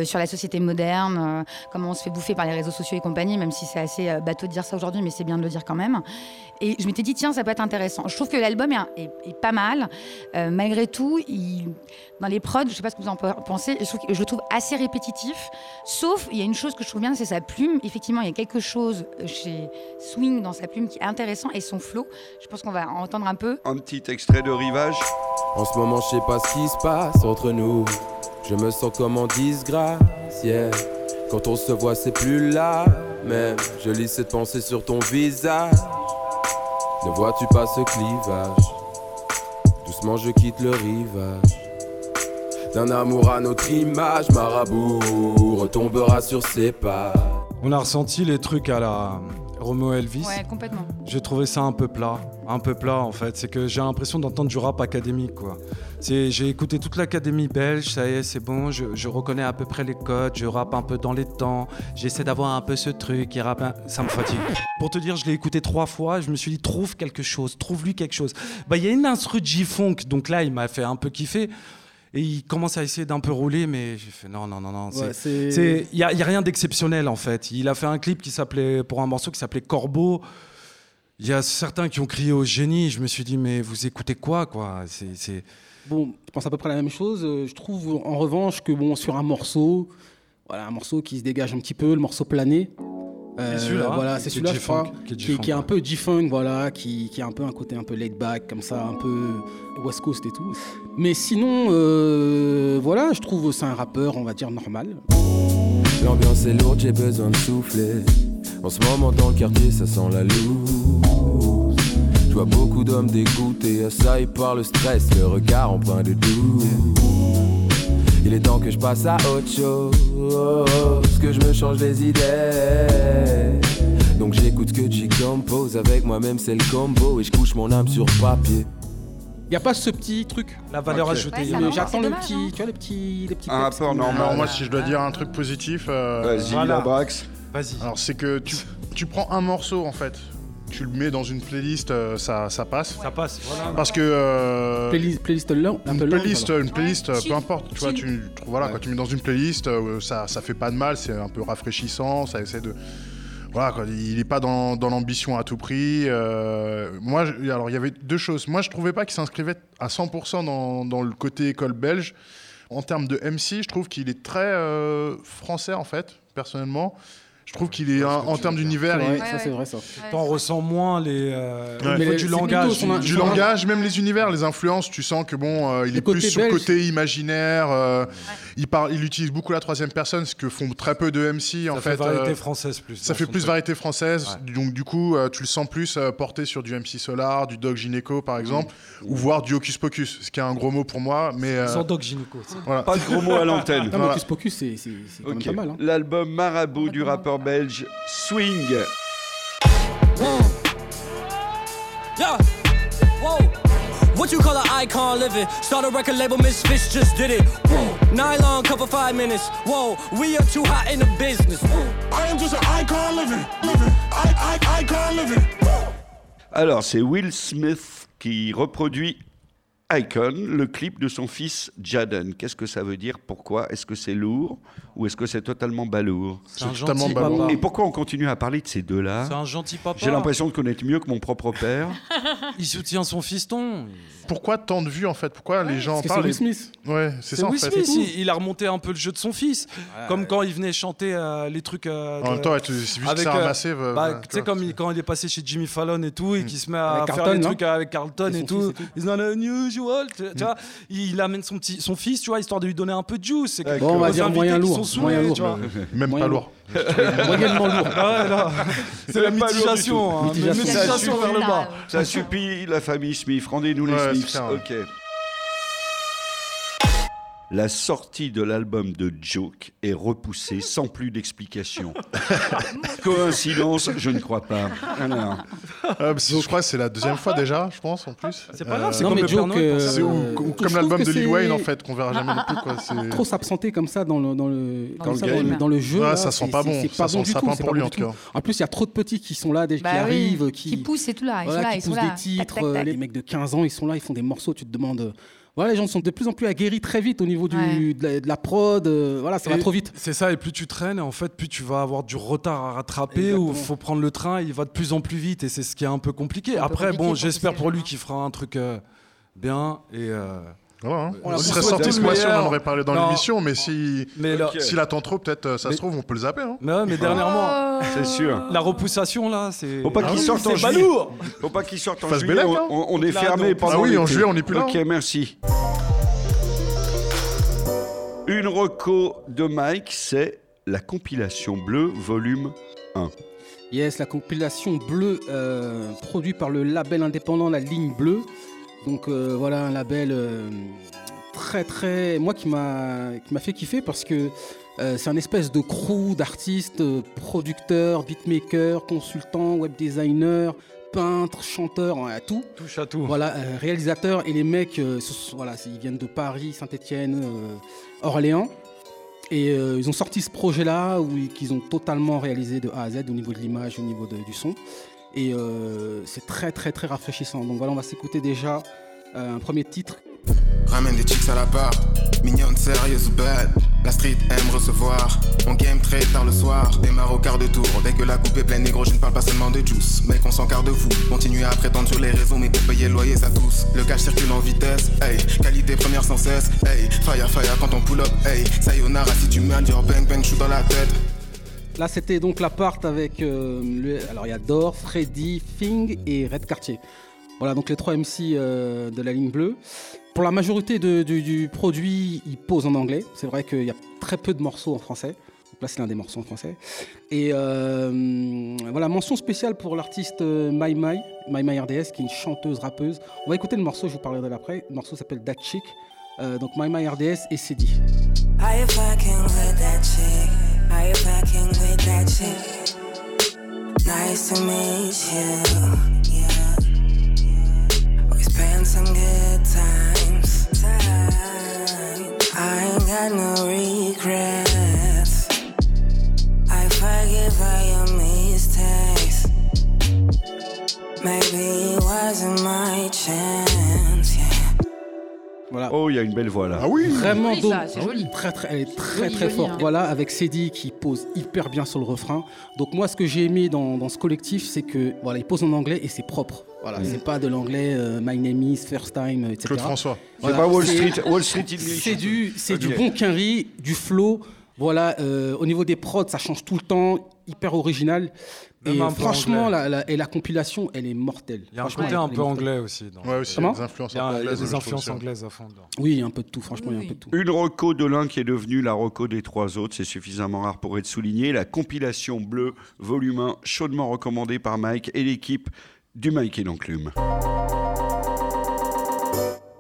sur la société moderne, comment on se fait bouffer par les réseaux sociaux et compagnie, même si c'est assez bateau de dire ça aujourd'hui, mais c'est bien de le dire quand même. Et je m'étais dit, tiens, ça peut être intéressant. Je trouve que l'album est, un- est- est pas mal. Euh, malgré tout, il, dans les prods, je sais pas ce que vous en pensez, je, trouve que- je le trouve assez répétitif. Sauf, il y a une chose que je trouve bien, c'est sa plume. Effectivement, il y a quelque chose chez Swing dans sa plume qui est intéressant et son flow. Je pense qu'on va en entendre un peu. Un petit extrait de Rivage. En ce moment, je sais pas ce qui se passe entre nous. Je me sens comme en disgrâce, yeah. Quand on se voit, c'est plus là. Même, je lis cette pensée sur ton visage. Ne vois-tu pas ce clivage? Doucement, je quitte le rivage. D'un amour à notre image, marabout retombera sur ses pas. On a ressenti les trucs à la Romo Elvis. Ouais, complètement. J'ai trouvé ça un peu plat, un peu plat en fait. C'est que j'ai l'impression d'entendre du rap académique quoi. J'ai écouté toute l'académie belge, ça y est, c'est bon. Je, je reconnais à peu près les codes, je rappe un peu dans les temps. J'essaie d'avoir un peu ce truc qui rappe, un- ça me fatigue. Pour te dire, je l'ai écouté trois fois. Je me suis dit trouve quelque chose, trouve lui quelque chose. Bah il y a une instru G-funk, donc là il m'a fait un peu kiffer. Et il commence à essayer d'un peu rouler, mais j'ai fait non, non, non, non. Ouais, il n'y a, a rien d'exceptionnel en fait. Il a fait un clip qui s'appelait, pour un morceau qui s'appelait Corbeau. Il y a certains qui ont crié au génie. Je me suis dit, mais vous écoutez quoi, quoi? C'est- c'est... Bon, je pense à peu près la même chose. Euh, Je trouve en revanche que bon, sur un morceau, voilà, un morceau qui se dégage un petit peu, le morceau plané. Euh, C'est celui-là, voilà, hein, c'est qui est celui-là, je G-funk, crois, qui est qui, qui est un peu G-funk, voilà, qui, qui a un peu un côté un peu laid back, comme ça, un peu West Coast et tout. Mais sinon, euh, voilà, je trouve que c'est un rappeur, on va dire normal. L'ambiance est lourde, j'ai besoin de souffler. En ce moment dans le quartier, ça sent la loose. Je vois beaucoup d'hommes dégoûtés, assaillis par le stress, le regard empreint de doute. Il est temps que je passe à autre chose, que je me change les idées. Donc j'écoute que J compose avec moi-même, c'est le combo et je couche mon âme sur papier. Il n'y a pas ce petit truc. La valeur ajoutée. Ouais, J'attends c'est le petit, hein. tu vois, les petits, les petits Un textes. rapport normal. Alors moi, si je dois dire un truc positif, euh, Vas-y, Voilà. la Brax. Vas-y. alors c'est que tu, tu prends un morceau en fait, tu le mets dans une playlist, euh, ça, ça passe. Ça passe. Voilà. Parce que euh, Playlist, playlist lent, un une peu playlist, une playlist, euh, peu importe, tu vois, tu, tu- voilà, quand tu mets dans une playlist, euh, ça, ça fait pas de mal, c'est un peu rafraîchissant, ça essaie de, voilà, quoi, il est pas dans, dans l'ambition à tout prix. euh, moi, je- alors il y avait deux choses. Moi, je trouvais pas qu'il s'inscrivait à 100% dans, dans le côté école belge. En termes de MC, je trouve qu'il est très euh, français en fait, personnellement. Je trouve qu'il est, en termes d'univers, C'est vrai, il- ça Ouais, c'est ouais. vrai ça. T'en ressens moins les. euh, Ouais. les- du langage. plutôt du langage, même les univers, les influences, tu sens que bon, euh, il Le est plus sur le côté imaginaire. euh, il parle, il utilise beaucoup la troisième personne, ce que font très peu de MC en Ça fait. fait variété euh, française plus. ça fait plus truc. variété française, donc du coup, euh, tu le sens plus euh, porté sur du MC Solar, du Doc Gineco par exemple, ou voire du Hocus Pocus, ce qui est un gros mot pour moi, mais euh, Sans Doc Gynéco. voilà. Pas de gros mots à l'antenne. Hocus Pocus, c'est pas mal. Hein. L'album Marabout du rappeur belge Swing. Yeah. Whoa. What you call an icon living? Start a record label, Misfits just did it. Whoa. Nylon cover five minutes. Whoa, we are too hot in the business. I am just an icon living, living, I, I, icon living. Alors, c'est Will Smith qui reproduit Icon, le clip de son fils Jaden. Qu'est-ce que ça veut dire? Pourquoi? Est-ce que c'est lourd? Ou est-ce que c'est totalement balourd C'est totalement balourd. Et pourquoi on continue à parler de ces deux-là C'est un gentil papa. J'ai l'impression de connaître mieux que mon propre père. <laughs> Il soutient son fiston. Pourquoi tant de vues en fait? Pourquoi les gens Parce que c'est parlent Will Smith. Ouais, c'est ça en Will fait. Smith, il, il a remonté un peu le jeu de son fils. Comme quand il venait chanter euh, les trucs. euh, En même temps, tu- euh, ramassé. bah, tu sais, comme il- quand il est passé chez Jimmy Fallon et tout, et qu'il se met à Avec faire Carlton, des trucs avec Carlton Et tout. It's not unusual. Tu, tu vois, il amène son, petit, son fils, tu vois, histoire de lui donner un peu de juice. Bon, on va dire moyen lourd, sont saoulés, tu vois. Même pas lourd. <laughs> Moyennement lourd. Ah ouais, là. C'est la mitigation. hein, Mitigation. mitigation vers le bas. Ça suffit, la famille Smith. Rendez-nous les Smiths. Ok. La sortie de l'album de Joke est repoussée sans plus d'explication. <laughs> Coïncidence, je ne crois pas. Ah, non. Euh, parce que je crois que c'est la deuxième fois déjà, je pense en plus. C'est pas grave, c'est comme Joke, euh. C'est ou- Euh, ou je comme trouve l'album de Lil Wayne en fait, qu'on verra jamais non plus. Quoi. c'est- Trop s'absenter comme ça dans le, dans le, Dans le ça, game. dans le, dans le jeu. Ouais, là, ça sent pas bon. Ça pas sent bon le sapin pour pas lui, bon en tout cas. En plus, il y a trop de petits qui sont là, qui Bah oui, arrivent, qui, qui poussent et tout là. Ils voilà, sont là, qui ils sont poussent des titres. Euh, Les mecs de 15 ans, ils sont là, ils font des morceaux. Tu te demandes. Voilà, les gens sont de plus en plus aguerris très vite au niveau du, Ouais. de, la, de la prod. euh, voilà, ça va trop vite. C'est ça, et plus tu traînes, en fait, plus tu vas avoir du retard à rattraper, Exactement. ou faut prendre le train, il va de plus en plus vite, et c'est ce qui est un peu compliqué. un peu Après, compliqué bon, j'espère pour lui qu'il fera un truc euh, bien, et... euh, Hein. On serait sorti ce mois-ci, on en aurait parlé dans Non. l'émission, mais si Mais là, s'il attend trop, peut-être euh, ça Mais- se trouve, on peut le zapper. Hein. mais, ouais, mais dernièrement, C'est sûr. la repoussation, là, c'est... Faut pas Ah qu'il sorte en juillet. Faut pas qu'il sorte en Fasse juillet. Bellac, On, hein. on- on est Là, fermé donc. pendant Ah oui, en juillet, on n'est plus là. Ok, merci. Une reco de Mike, c'est la compilation bleue, volume 1. Yes, la compilation bleue euh, produite par le label indépendant La Ligne Bleue. Donc euh, voilà un label euh, très très moi qui m'a qui m'a fait kiffer parce que euh, c'est un espèce de crew d'artistes, producteurs, beatmakers, consultants, web designers, peintres, chanteurs, hein, tout. Touche à tout. Voilà, réalisateurs et les mecs, voilà, ils viennent de Paris, Saint-Étienne, Orléans. Et euh, ils ont sorti ce projet-là qu'ils ont totalement réalisé de A à Z au niveau de l'image, au niveau du son. Et euh, c'est très très très rafraîchissant. Donc voilà, on va s'écouter déjà euh, un premier titre. Ramène des chicks à la barre, mignonne, sérieuse ou. La street aime recevoir, on game très tard le soir. Démarre au quart de tour, dès que la coupe est pleine, négro, je ne parle pas seulement de juice. Mec, on s'en de vous, continuez à prétendre sur les réseaux, mais pour payer le loyer, ça tous. Le cash circule en vitesse, hey, qualité première sans cesse, hey, fire fire quand on pull up, hey, sayonara si tu m'as dire bang bang, je dans la tête. Là, c'était donc la part avec. euh, alors, il y a Dor, Freddy, Fing et Red Cartier. Voilà, donc les trois MC euh, de la ligne bleue. Pour la majorité du, du produit, ils posent en anglais. C'est vrai qu'il y a très peu de morceaux en français. Donc là, c'est l'un des morceaux en français. Et euh, voilà, mention spéciale pour l'artiste euh, My My, My My RDS, qui est une chanteuse, rappeuse. On va écouter le morceau, je vous parlerai de l'après. Le morceau s'appelle That Chick. Euh, donc My My RDS et chick? Nice to meet you. Spent some good times. Time. I ain't got no regrets. I forgive all your mistakes. Maybe it wasn't my chance. Yeah. Voilà. Oh, il y a une belle voix là. Ah oui Vraiment ça, c'est joli. Très, très, elle est très Joli, très joli, forte. hein. Voilà, avec Cédie qui pose hyper bien sur le refrain. Donc moi, ce que j'ai aimé dans, dans ce collectif, c'est que voilà, il pose en anglais et c'est propre. Voilà, c'est pas de l'anglais euh, My name is First Time, etc. Claude François. C'est pas Wall c'est- Street- Wall Street English. C'est du, c'est du bon quinri, du flow. Voilà, euh, au niveau des prods, ça change tout le temps, hyper original. Même et franchement, la, la- et la compilation, elle est mortelle. Il y a un Franchement, côté elle un peu anglais aussi. dans- Ouais, aussi, Comment des influences Il y a, il y a anglaises, je des influences anglaises à fond. dedans. Oui, il y a un peu de tout, franchement, il y a un peu de tout. Une reco de l'un qui est devenue la reco des trois autres, c'est suffisamment rare pour être souligné. La compilation bleue, volume 1, chaudement recommandée par Mike et l'équipe du Mike et l'enclume.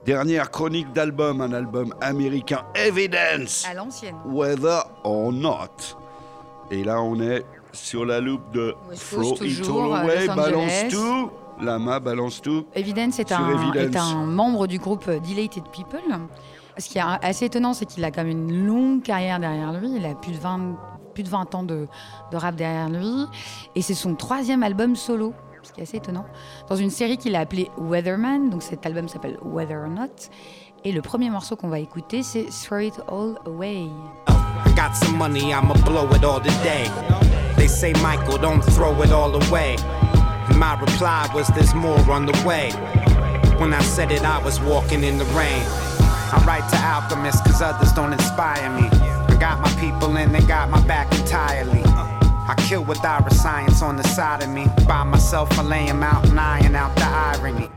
Dernière chronique d'album, un album américain Evidence, À l'ancienne. Whether or Not. Et là, on est sur la loupe de Coast, It All euh, Away, balance tout. Lama balance tout. Evidence est un, Evidence. est un membre du groupe Dilated People. Ce qui est assez étonnant, c'est qu'il a quand même une longue carrière derrière lui. Il a plus de 20, plus de 20 ans de, de rap derrière lui. Et c'est son troisième album solo, ce qui est assez étonnant, dans une série qu'il a appelée Weatherman. Donc cet album s'appelle Weather or Not. Et le premier morceau qu'on va écouter, c'est Throw It All Away. I got some money, I'ma blow it all today. They say, Michael, don't throw it all away. My reply was, there's more on the way. When I said it, I was walking in the rain. I write to alchemists, cause others don't inspire me. I got my people and they got my back entirely. I kill with our science on the side of me. By myself, I lay 'em out and iron out the irony.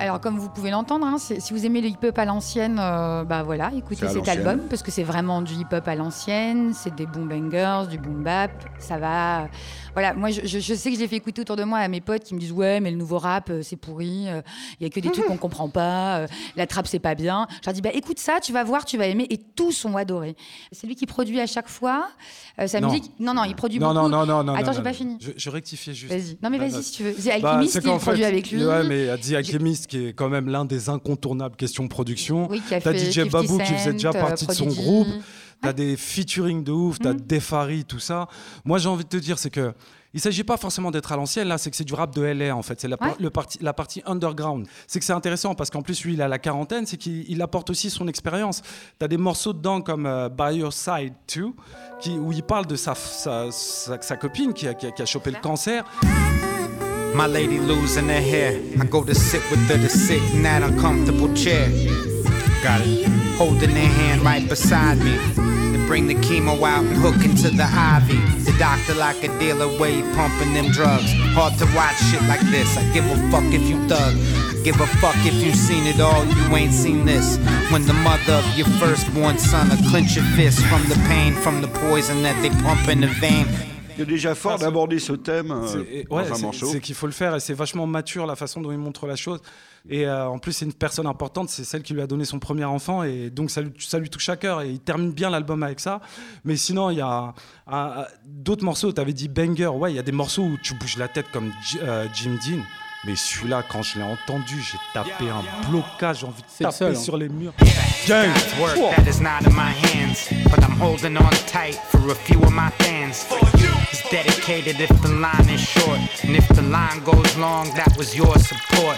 Alors, comme vous pouvez l'entendre, hein, si vous aimez le hip-hop à l'ancienne, euh, bah voilà, écoutez cet album parce que c'est vraiment du hip-hop à l'ancienne, c'est des boom bangers, du boom bap, ça va. Voilà, moi je, sais que je l'ai fait écouter autour de moi à mes potes qui me disent ouais, mais le nouveau rap euh, c'est pourri, il y a que des trucs <laughs> qu'on comprend pas, euh, la trappe c'est pas bien. Je leur dis bah écoute ça, tu vas voir, tu vas aimer et tous ont adoré. C'est lui qui produit à chaque fois euh, sa Non. musique. Non non, il produit Non, beaucoup. non, non, non, non. Attends, j'ai pas fini. Je, je rectifiais juste. Vas-y. Non mais vas-y si tu veux. C'est Bah, Alchemist c'est qui produit fait, avec lui. Ouais, mais The Alchemist, qui est quand même l'un des incontournables questions production. Oui, qui a T'as fait DJ 50 Babou qui faisait déjà euh, partie de son groupe. T'as des featuring de ouf, t'as Defari, tout ça. Moi, j'ai envie de te dire, c'est que. Il s'agit pas forcément d'être à l'ancienne, là, c'est que c'est du rap de LA, en fait. C'est la, par- Ouais. le parti, la partie underground. C'est que c'est intéressant parce qu'en plus, lui, il a la quarantaine, c'est qu'il il apporte aussi son expérience. T'as des morceaux dedans comme euh, By Your Side 2, qui, où il parle de sa, sa, sa- sa copine qui a, qui a- qui a chopé le cancer. My lady losing her hair. I go to sit with her to sit in that uncomfortable chair. Got it. Holding their hand right beside me. They bring the chemo out and hook into the IV. The doctor like a dealer he pumping them drugs. Hard to watch shit like this. I give a fuck if you thug. Give a fuck if you seen it all. You ain't seen this. When the mother of your firstborn son will clench your fist from the pain, from the poison that they pump in the vein. C'est déjà fort Enfin, d'aborder ce thème euh, ouais, un c'est- morceau. C'est qu'il faut le faire et c'est vachement mature la façon dont il montre la chose. Et euh, en plus, c'est une personne importante, c'est celle qui lui a donné son premier enfant et donc ça lui, ça lui touche à cœur et il termine bien l'album avec ça. Mais sinon, il y a d'autres morceaux. Tu avais dit banger, ouais, il y a des morceaux où tu bouges la tête comme J- euh, Jim Dean. Mais celui-là, quand je l'ai entendu, j'ai tapé un blocage, j'ai envie de taper seul, hein. sur les murs. Gang. Work dedicated if the line is short, and if the line goes long, that was your support.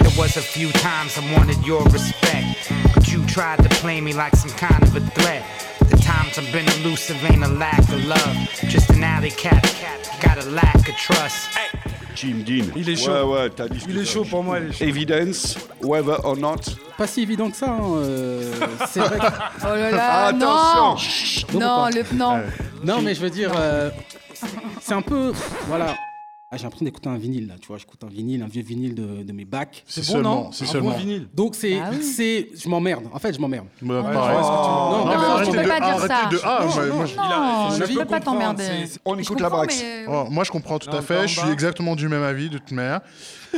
There was a few times I wanted your respect, but you tried to play me like some kind of a threat. The times I've been elusive ain't a lack of love, just an alley cat, got a lack of trust. Jim Dean. Il est Ouais, chaud. ouais, t'as dit Il est chaud pour moi, il est chaud. Evidence, whether or not. Pas si évident que ça. hein, euh, c'est vrai. que- <laughs> Oh là là, non Non, Non, faut le non. Non, mais je veux dire, euh, c'est un peu. Voilà. Ah, j'ai l'impression d'écouter un vinyle, là. Tu vois, j'écoute un vinyle, un vieux vinyle de, de mes bacs. C'est bon, seulement, non c'est seulement. bon vinyle. Donc, c'est. Bah oui. c'est Je m'emmerde. En fait, je m'emmerde. Bah, Ouais, pareil. Non, Non, mais mais arrêtez tu peux de- pas dire arrêtez ça. de- ah, Non, moi- je- non, je je peux pas t'emmerder. On Je écoute la comprends, braque. mais- Oh, moi, je comprends tout à fait. Je suis exactement du même avis, de toute manière.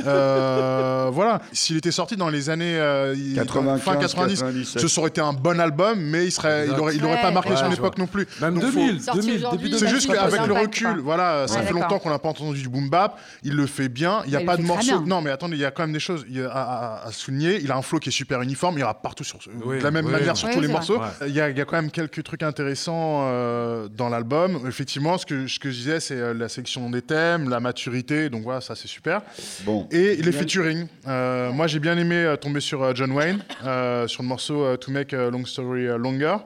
Euh, voilà. S'il était sorti dans les années euh, il- 95, fin 90, 97. ce aurait été un bon album, mais il serait, il Exact. aurait, il aurait pas marqué Ouais, son époque non plus. Même Donc, faut- 2000, Sorti 2000, aujourd'hui, début ça C'est 2000. juste qu'avec le recul, voilà, ça Ouais, fait longtemps qu'on n'a pas entendu du boom bap. Il le fait bien. Il n'y a Mais pas de morceau. Non, mais attendez, il y a quand même des choses il y a à, à- à souligner. Il a un flow qui est super uniforme. Il ira partout sur ce- Oui, de la même oui. manière sur tous les morceaux. Il y, a, il y a quand même quelques trucs intéressants euh, dans l'album. Effectivement, ce que, ce que je disais, c'est la sélection des thèmes, la maturité. Donc voilà, ça c'est super. Bon. Et les featuring. Euh, moi, j'ai bien aimé euh, tomber sur euh, John Wayne, euh, sur le morceau euh, To Make a Long Story Longer.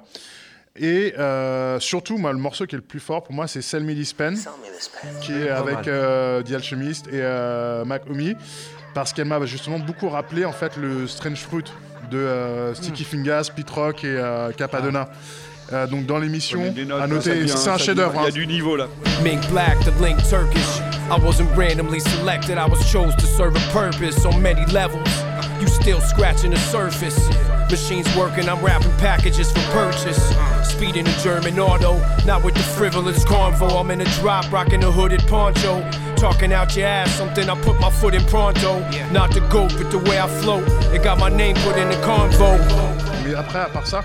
Et euh, surtout, moi, le morceau qui est le plus fort pour moi, c'est Sell Me This Pen, qui est avec euh, The Alchemist et euh, Mac Omi, parce qu'elle m'a justement beaucoup rappelé en fait le Strange Fruit de euh, Sticky Fingers, Pete Rock et euh, Capadonna. Euh, donc dans l'émission, à noter, c'est un chef-d'œuvre. Il y a hein. du niveau là. Mink black, the link Turkish. I wasn't randomly selected, I was chose to serve a purpose on many levels. You still scratching the surface. Machines working, I'm wrapping packages for purchase. Speeding a German auto, not with the frivolous convo. I'm in a drop, rocking a hooded poncho. Talking out your ass, something I put my foot in pronto. Not the goat, but the way I float. It got my name put in the convo. Mais après, à part ça,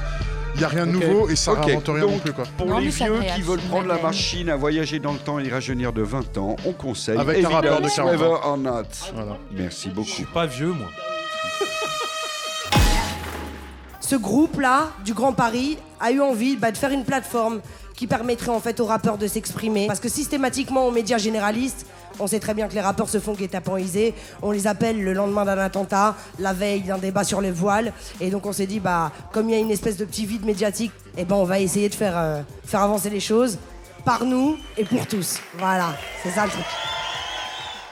il n'y a rien de nouveau et ça Ok, réinvente rien donc, non plus. Quoi. Pour Non, les vieux qui veulent prendre la machine à voyager dans le temps et rajeunir de 20 ans, on conseille Avec un rappeur de Evidence, 40 ans. Whether or Not. Voilà. Merci Je beaucoup. suis pas vieux, moi. ce groupe-là, du Grand Paris, a eu envie bah, de faire une plateforme qui permettrait en fait aux rappeurs de s'exprimer. Parce que systématiquement, aux médias généralistes, on sait très bien que les rappeurs se font guet-apeniser. On les appelle le lendemain d'un attentat, la veille d'un débat sur les voiles. Et donc on s'est dit, bah, comme il y a une espèce de petit vide médiatique, eh ben, on va essayer de faire, euh, faire avancer les choses par nous et pour tous. Voilà, c'est ça le truc.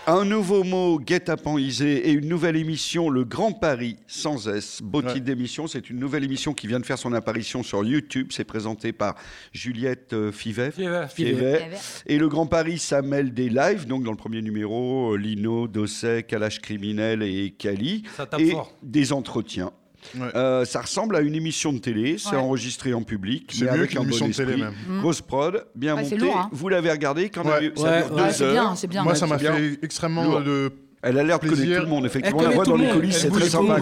Un nouveau mot, guet-apens-isé, et une nouvelle émission, Le Grand Paris, sans S. Beau Ouais. titre d'émission. C'est une nouvelle émission qui vient de faire son apparition sur YouTube. C'est présenté par Juliette euh, Fivet. Fivet. Fivet. Fivet. Et Le Grand Paris, ça mêle des lives. Donc, dans le premier numéro, euh, Lino, Dosset, Kalash Criminel et Kali. Ça tape et fort. des entretiens. Ouais. Euh, ça ressemble à une émission de télé, c'est Ouais. enregistré en public, C'est mais mieux avec qu'une un émission bon de télé, même. Mm. Grosse prod, bien Ouais, montée. lourd, hein. Vous l'avez regardé quand deux c'est heures. bien, c'est bien. Moi, ça m'a fait extrêmement Lourd. de. Elle a l'air de connaître tout le monde, effectivement. Elle On la voit dans les coulisses, c'est très sympa.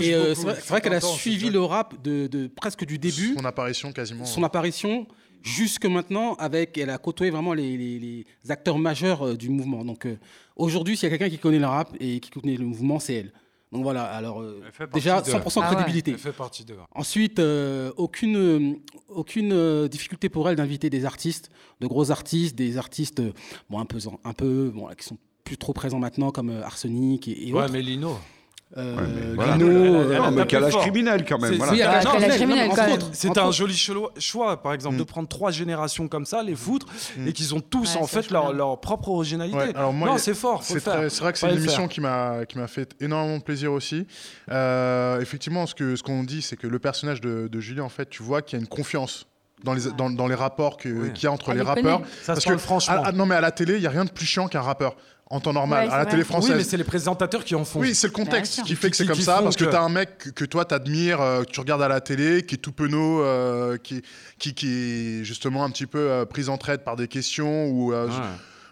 Et euh, c'est vrai, qu'elle a suivi le rap de, de presque du début, Son apparition quasiment. son apparition, jusque maintenant, avec, elle a côtoyé vraiment les, les- les acteurs majeurs euh, du mouvement. Donc euh, aujourd'hui, s'il y a quelqu'un qui connaît le rap et qui connaît le mouvement, c'est elle. Donc voilà, alors euh, déjà de- 100% Ah ouais. crédibilité. Elle fait partie de. Ensuite, euh, aucune, euh, aucune euh, difficulté pour elle d'inviter des artistes, de gros artistes, des artistes euh, bon, un peu, un peu bon, là, qui sont plus trop présents maintenant, comme euh, Arsenic et, et Ouais, autres. mais Lino. Euh, Ouais, mais voilà. Elle elle calage criminel quand même. C'est- voilà. oui, Ah, Calage Calage criminel, non, quand même. entre un joli cho- choix, par exemple, Mm. de prendre trois générations comme ça, les foutre, et qu'ils ont tous Ouais, en c'est fait leur, propre originalité. Ouais, alors moi, non, c'est fort, C'est c'est vrai que c'est une émission qui m'a qui m'a fait énormément plaisir aussi. Euh, effectivement, ce que ce qu'on dit, c'est que le personnage de, de Julien, en fait, tu vois qu'il y a une confiance dans les, dans, dans les rapports que- qu'il y a entre Ah, les rappeurs. Ça se parle franchement. à- à- non, mais à la télé, il n'y a rien de plus chiant qu'un rappeur. En temps normal, à la télé française. Oui, mais c'est les présentateurs qui en font. Oui, c'est le contexte qui fait que c'est comme qui ça, parce que, que- t'as un mec que, que toi t'admires, euh, que tu regardes à la télé, qui est tout penaud, euh, qui, qui, qui est justement un petit peu euh, pris en traite par des questions ou euh, Ouais.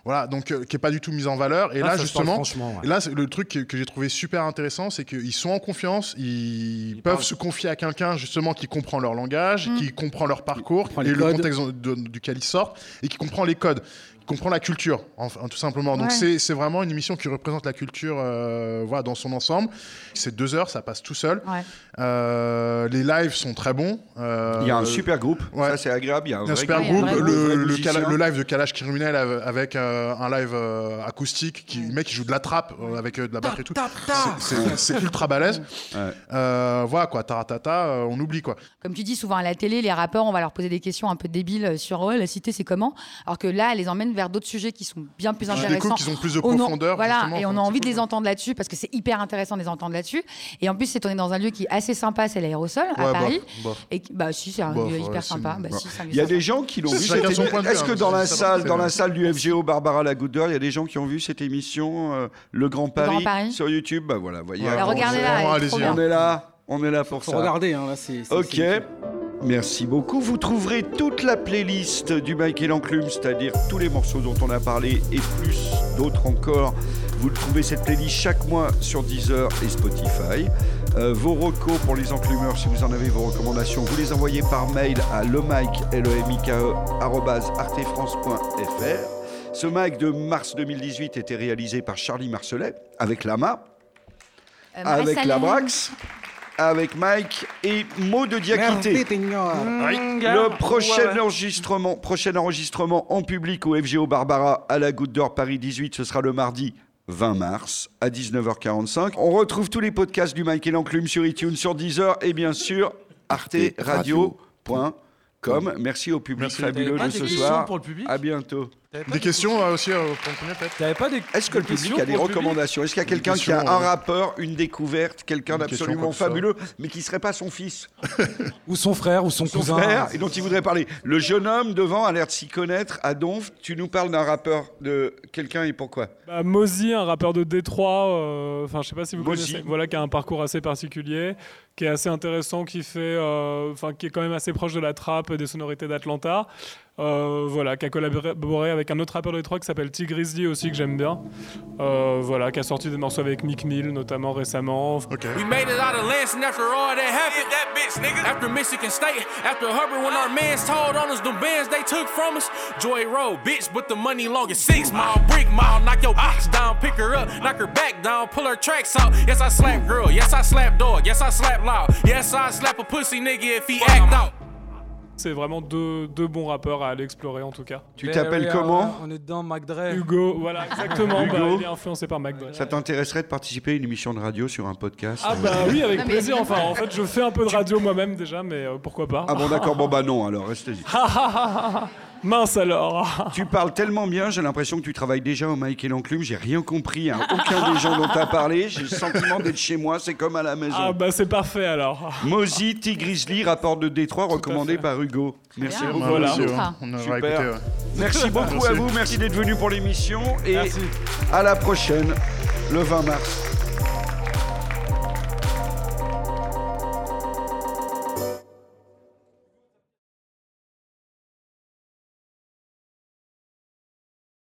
Voilà, donc euh, qui est pas du tout mis en valeur. Et Là, là, justement, franchement, ouais. et là, le truc que, que j'ai trouvé super intéressant, c'est qu'ils sont en confiance, ils, peuvent parlent. se confier à quelqu'un justement qui comprend leur langage, Mm. qui comprend leur parcours et le contexte de- duquel ils sortent, et qui comprend les codes. Comprend la culture, tout simplement. Donc Ouais. c'est c'est vraiment une émission qui représente la culture euh, voilà, dans son ensemble. C'est deux heures, ça passe tout seul. Ouais. Euh, les lives sont très bons. Euh, Il y a un super groupe, ça c'est agréable. Il y a un, vrai super groupe, Le, live de Kalash Criminel av- avec euh, un live euh, acoustique, qui, le mec qui joue de la trappe euh, avec euh, de la batterie et tout. C'est- ultra balèze. Euh, voilà quoi, taratata, euh, on oublie quoi. Comme tu dis souvent à la télé, les rappeurs, on va leur poser des questions un peu débiles sur ouais, la cité, c'est comment? Alors que là, elle les emmène vers d'autres sujets qui sont bien plus intéressants. qu'ils ont plus de On profondeur, Voilà, et on a envie de les entendre là-dessus parce que c'est hyper intéressant de les entendre là-dessus. Et en plus, c'est tourné dans un lieu qui est assez sympa, c'est l'aérosol à Paris. Et qui- bah si, c'est un lieu hyper sympa. Bah, bon. si, c'est un lieu Il y a sympa. des gens qui l'ont vu. Est-ce que hein, dans la salle, dans la salle du FGO Barbara Lagoudeur, il y a des gens qui ont vu cette émission, euh, Le Grand Paris, Grand Paris sur YouTube? Bah voilà, voyez. Est allez-y, trop hein. On est là, on est là pour Faut ça. regarder, hein, là, c'est. Ok. Merci beaucoup. Vous trouverez toute la playlist du Mike et l'Enclume, c'est-à-dire tous les morceaux dont on a parlé et plus d'autres encore. Vous trouvez cette playlist chaque mois sur Deezer et Spotify. Euh, vos recos pour les enclumeurs, si vous en avez vos recommandations, vous les envoyez par mail à lemike, l e m i k e artefrance.fr. Ce mic de mars 2018 était réalisé par Charlie Marcelet avec Lama, Euh, avec Labrax, avec Mike et Maud de Diakité. Le prochain enregistrement, prochain enregistrement en public au FGO Barbara à la Goutte d'Or Paris 18, ce sera le mardi 20 mars à 19h45. On retrouve tous les podcasts du Mike et l'Enclume sur iTunes, sur Deezer et bien sûr arteradio.com. Merci au public Merci. fabuleux de ce soir. pour le public À bientôt. Des questions euh, aussi euh, pour le premier peut-être pas des. Est-ce que le des public a des recommandations Est-ce qu'il y a quelqu'un qui a un euh, rappeur, une découverte, quelqu'un d'absolument fabuleux, mais qui serait pas son fils <laughs> Ou son frère, ou son, son cousin. frère et dont il voudrait parler. Le jeune homme devant a l'air de s'y connaître. À Donf, tu nous parles d'un rappeur, de quelqu'un et pourquoi Bah, Mozi, un rappeur de Détroit, euh, enfin je sais pas si vous Mozi. connaissez, voilà, qui a un parcours assez particulier, qui est assez intéressant, qui fait, euh, enfin qui est quand même assez proche de la trappe, des sonorités d'Atlanta. Euh, voilà, qui a collaboré avec un autre rappeur de Détroit qui s'appelle T Grizzly aussi que j'aime bien. Euh, voilà, qui a sorti des morceaux avec Mick Mill notamment récemment. We made it out of Lansing after all that happened. that bitch, nigga. After Michigan State, after Hubbard, when our mans told on us, them bands they took from us. Joy Road, bitch, but the money long as six mile, brick mile. Knock your bitch down, pick her up, knock her back down, pull her tracks out. Yes, I slap girl. Yes, I slap dog. Yes, I slap loud. Yes, I slap a pussy nigga if he act out. C'est vraiment deux, deux bons rappeurs à aller explorer en tout cas. Tu t'appelles comment On est dedans, McDre. Hugo, voilà, exactement. Hugo. bah, il est influencé par McDre. Ça t'intéresserait de participer à une émission de radio sur un podcast Ah bah oui, avec plaisir. Enfin, en fait, je fais un peu de radio moi-même déjà, mais euh, pourquoi pas Ah bon d'accord, bon bah non alors, restez-y. <laughs> Mince alors. <laughs> Tu parles tellement bien, j'ai l'impression que tu travailles déjà au Mike et l'Enclume, j'ai rien compris à aucun des gens dont tu as parlé, j'ai le sentiment d'être chez moi, c'est comme à la maison. Ah bah c'est parfait alors. Mozi, T. Grizzly, rapport de Détroit, recommandé par Hugo. Merci bien. beaucoup. Voilà. Hugo. ouais. On aura Super. écouté, ouais. Merci <laughs> beaucoup Merci. à vous, merci d'être venu pour l'émission et Merci. à la prochaine, le 20 mars.